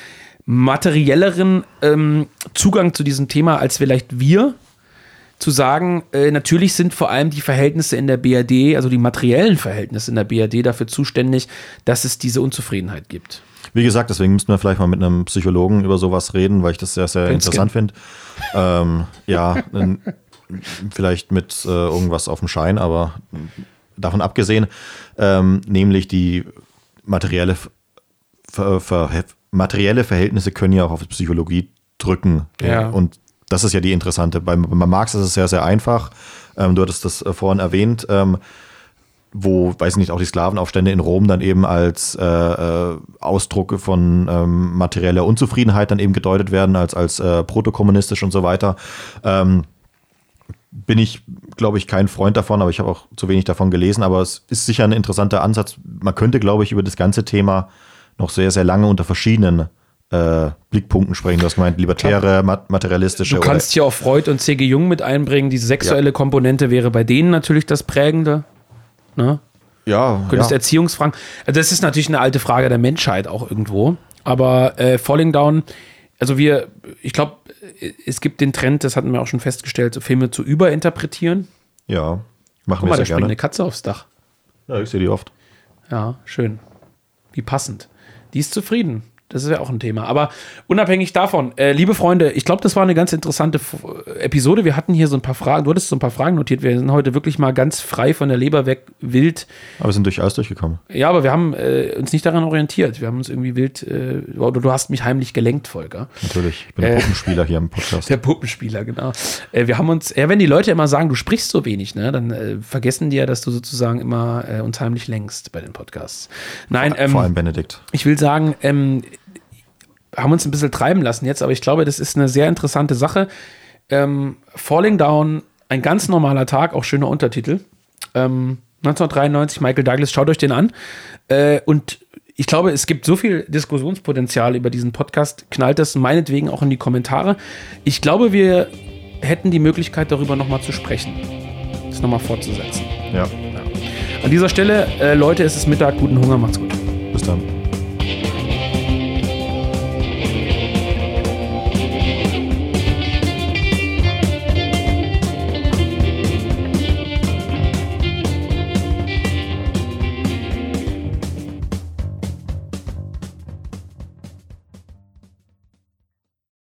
materielleren ähm, Zugang zu diesem Thema als vielleicht wir. Zu sagen, äh, natürlich sind vor allem die Verhältnisse in der BRD, also die materiellen Verhältnisse in der BRD dafür zuständig, dass es diese Unzufriedenheit gibt.
Wie gesagt, deswegen müssten wir vielleicht mal mit einem Psychologen über sowas reden, weil ich das sehr, sehr
Könnt's
interessant finde. Ähm, ja, vielleicht mit äh, irgendwas auf dem Schein, aber davon abgesehen, ähm, nämlich die materielle, ver, ver, materielle Verhältnisse können ja auch auf die Psychologie drücken.
Ja.
Und das ist ja die interessante. Bei, bei Marx ist es sehr, sehr einfach. Ähm, du hattest das äh, vorhin erwähnt. Ähm, wo, weiß nicht, auch die Sklavenaufstände in Rom dann eben als äh, äh, Ausdrucke von ähm, materieller Unzufriedenheit dann eben gedeutet werden, als, als äh, protokommunistisch und so weiter. Ähm, bin ich, glaube ich, kein Freund davon, aber ich habe auch zu wenig davon gelesen. Aber es ist sicher ein interessanter Ansatz. Man könnte, glaube ich, über das ganze Thema noch sehr, sehr lange unter verschiedenen äh, Blickpunkten sprechen. Du hast gemeint, libertäre, mat materialistische.
Du kannst hier auch Freud und C.G. Jung mit einbringen. Diese sexuelle Komponente wäre bei denen natürlich das Prägende. Ne?
ja,
könntest
ja.
Erziehungsfragen. Also das ist natürlich eine alte Frage der Menschheit auch irgendwo. Aber äh, Falling Down, also wir, ich glaube, es gibt den Trend, das hatten wir auch schon festgestellt, so Filme zu überinterpretieren.
ja, machen wir
mal, da
sehr
springt
gerne.
eine Katze aufs Dach.
Ja, ich sehe die oft.
Ja, schön. Wie passend. Die ist zufrieden. Das ist ja auch ein Thema. Aber unabhängig davon, äh, liebe Freunde, ich glaube, das war eine ganz interessante F Episode. Wir hatten hier so ein paar Fragen, du hattest so ein paar Fragen notiert. Wir sind heute wirklich mal ganz frei von der Leber weg, wild.
Aber wir sind durch alles durchgekommen.
Ja, aber wir haben äh, uns nicht daran orientiert. Wir haben uns irgendwie wild, äh, oder du hast mich heimlich gelenkt, Volker.
Natürlich. Ich bin ein Puppenspieler hier im Podcast.
Der Puppenspieler, genau. Äh, wir haben uns, ja, wenn die Leute immer sagen, du sprichst so wenig, ne, dann äh, vergessen die ja, dass du sozusagen immer äh, uns heimlich lenkst bei den Podcasts. Nein, ähm,
Vor allem Benedikt.
ich will sagen, ähm, haben uns ein bisschen treiben lassen jetzt, aber ich glaube, das ist eine sehr interessante Sache. Ähm, Falling Down, ein ganz normaler Tag, auch schöner Untertitel. Ähm, 1993, Michael Douglas, schaut euch den an. Äh, und ich glaube, es gibt so viel Diskussionspotenzial über diesen Podcast. Knallt das meinetwegen auch in die Kommentare. Ich glaube, wir hätten die Möglichkeit, darüber nochmal zu sprechen. Das nochmal fortzusetzen.
Ja.
An dieser Stelle, äh, Leute, es ist Mittag, guten Hunger, macht's gut.
Bis dann.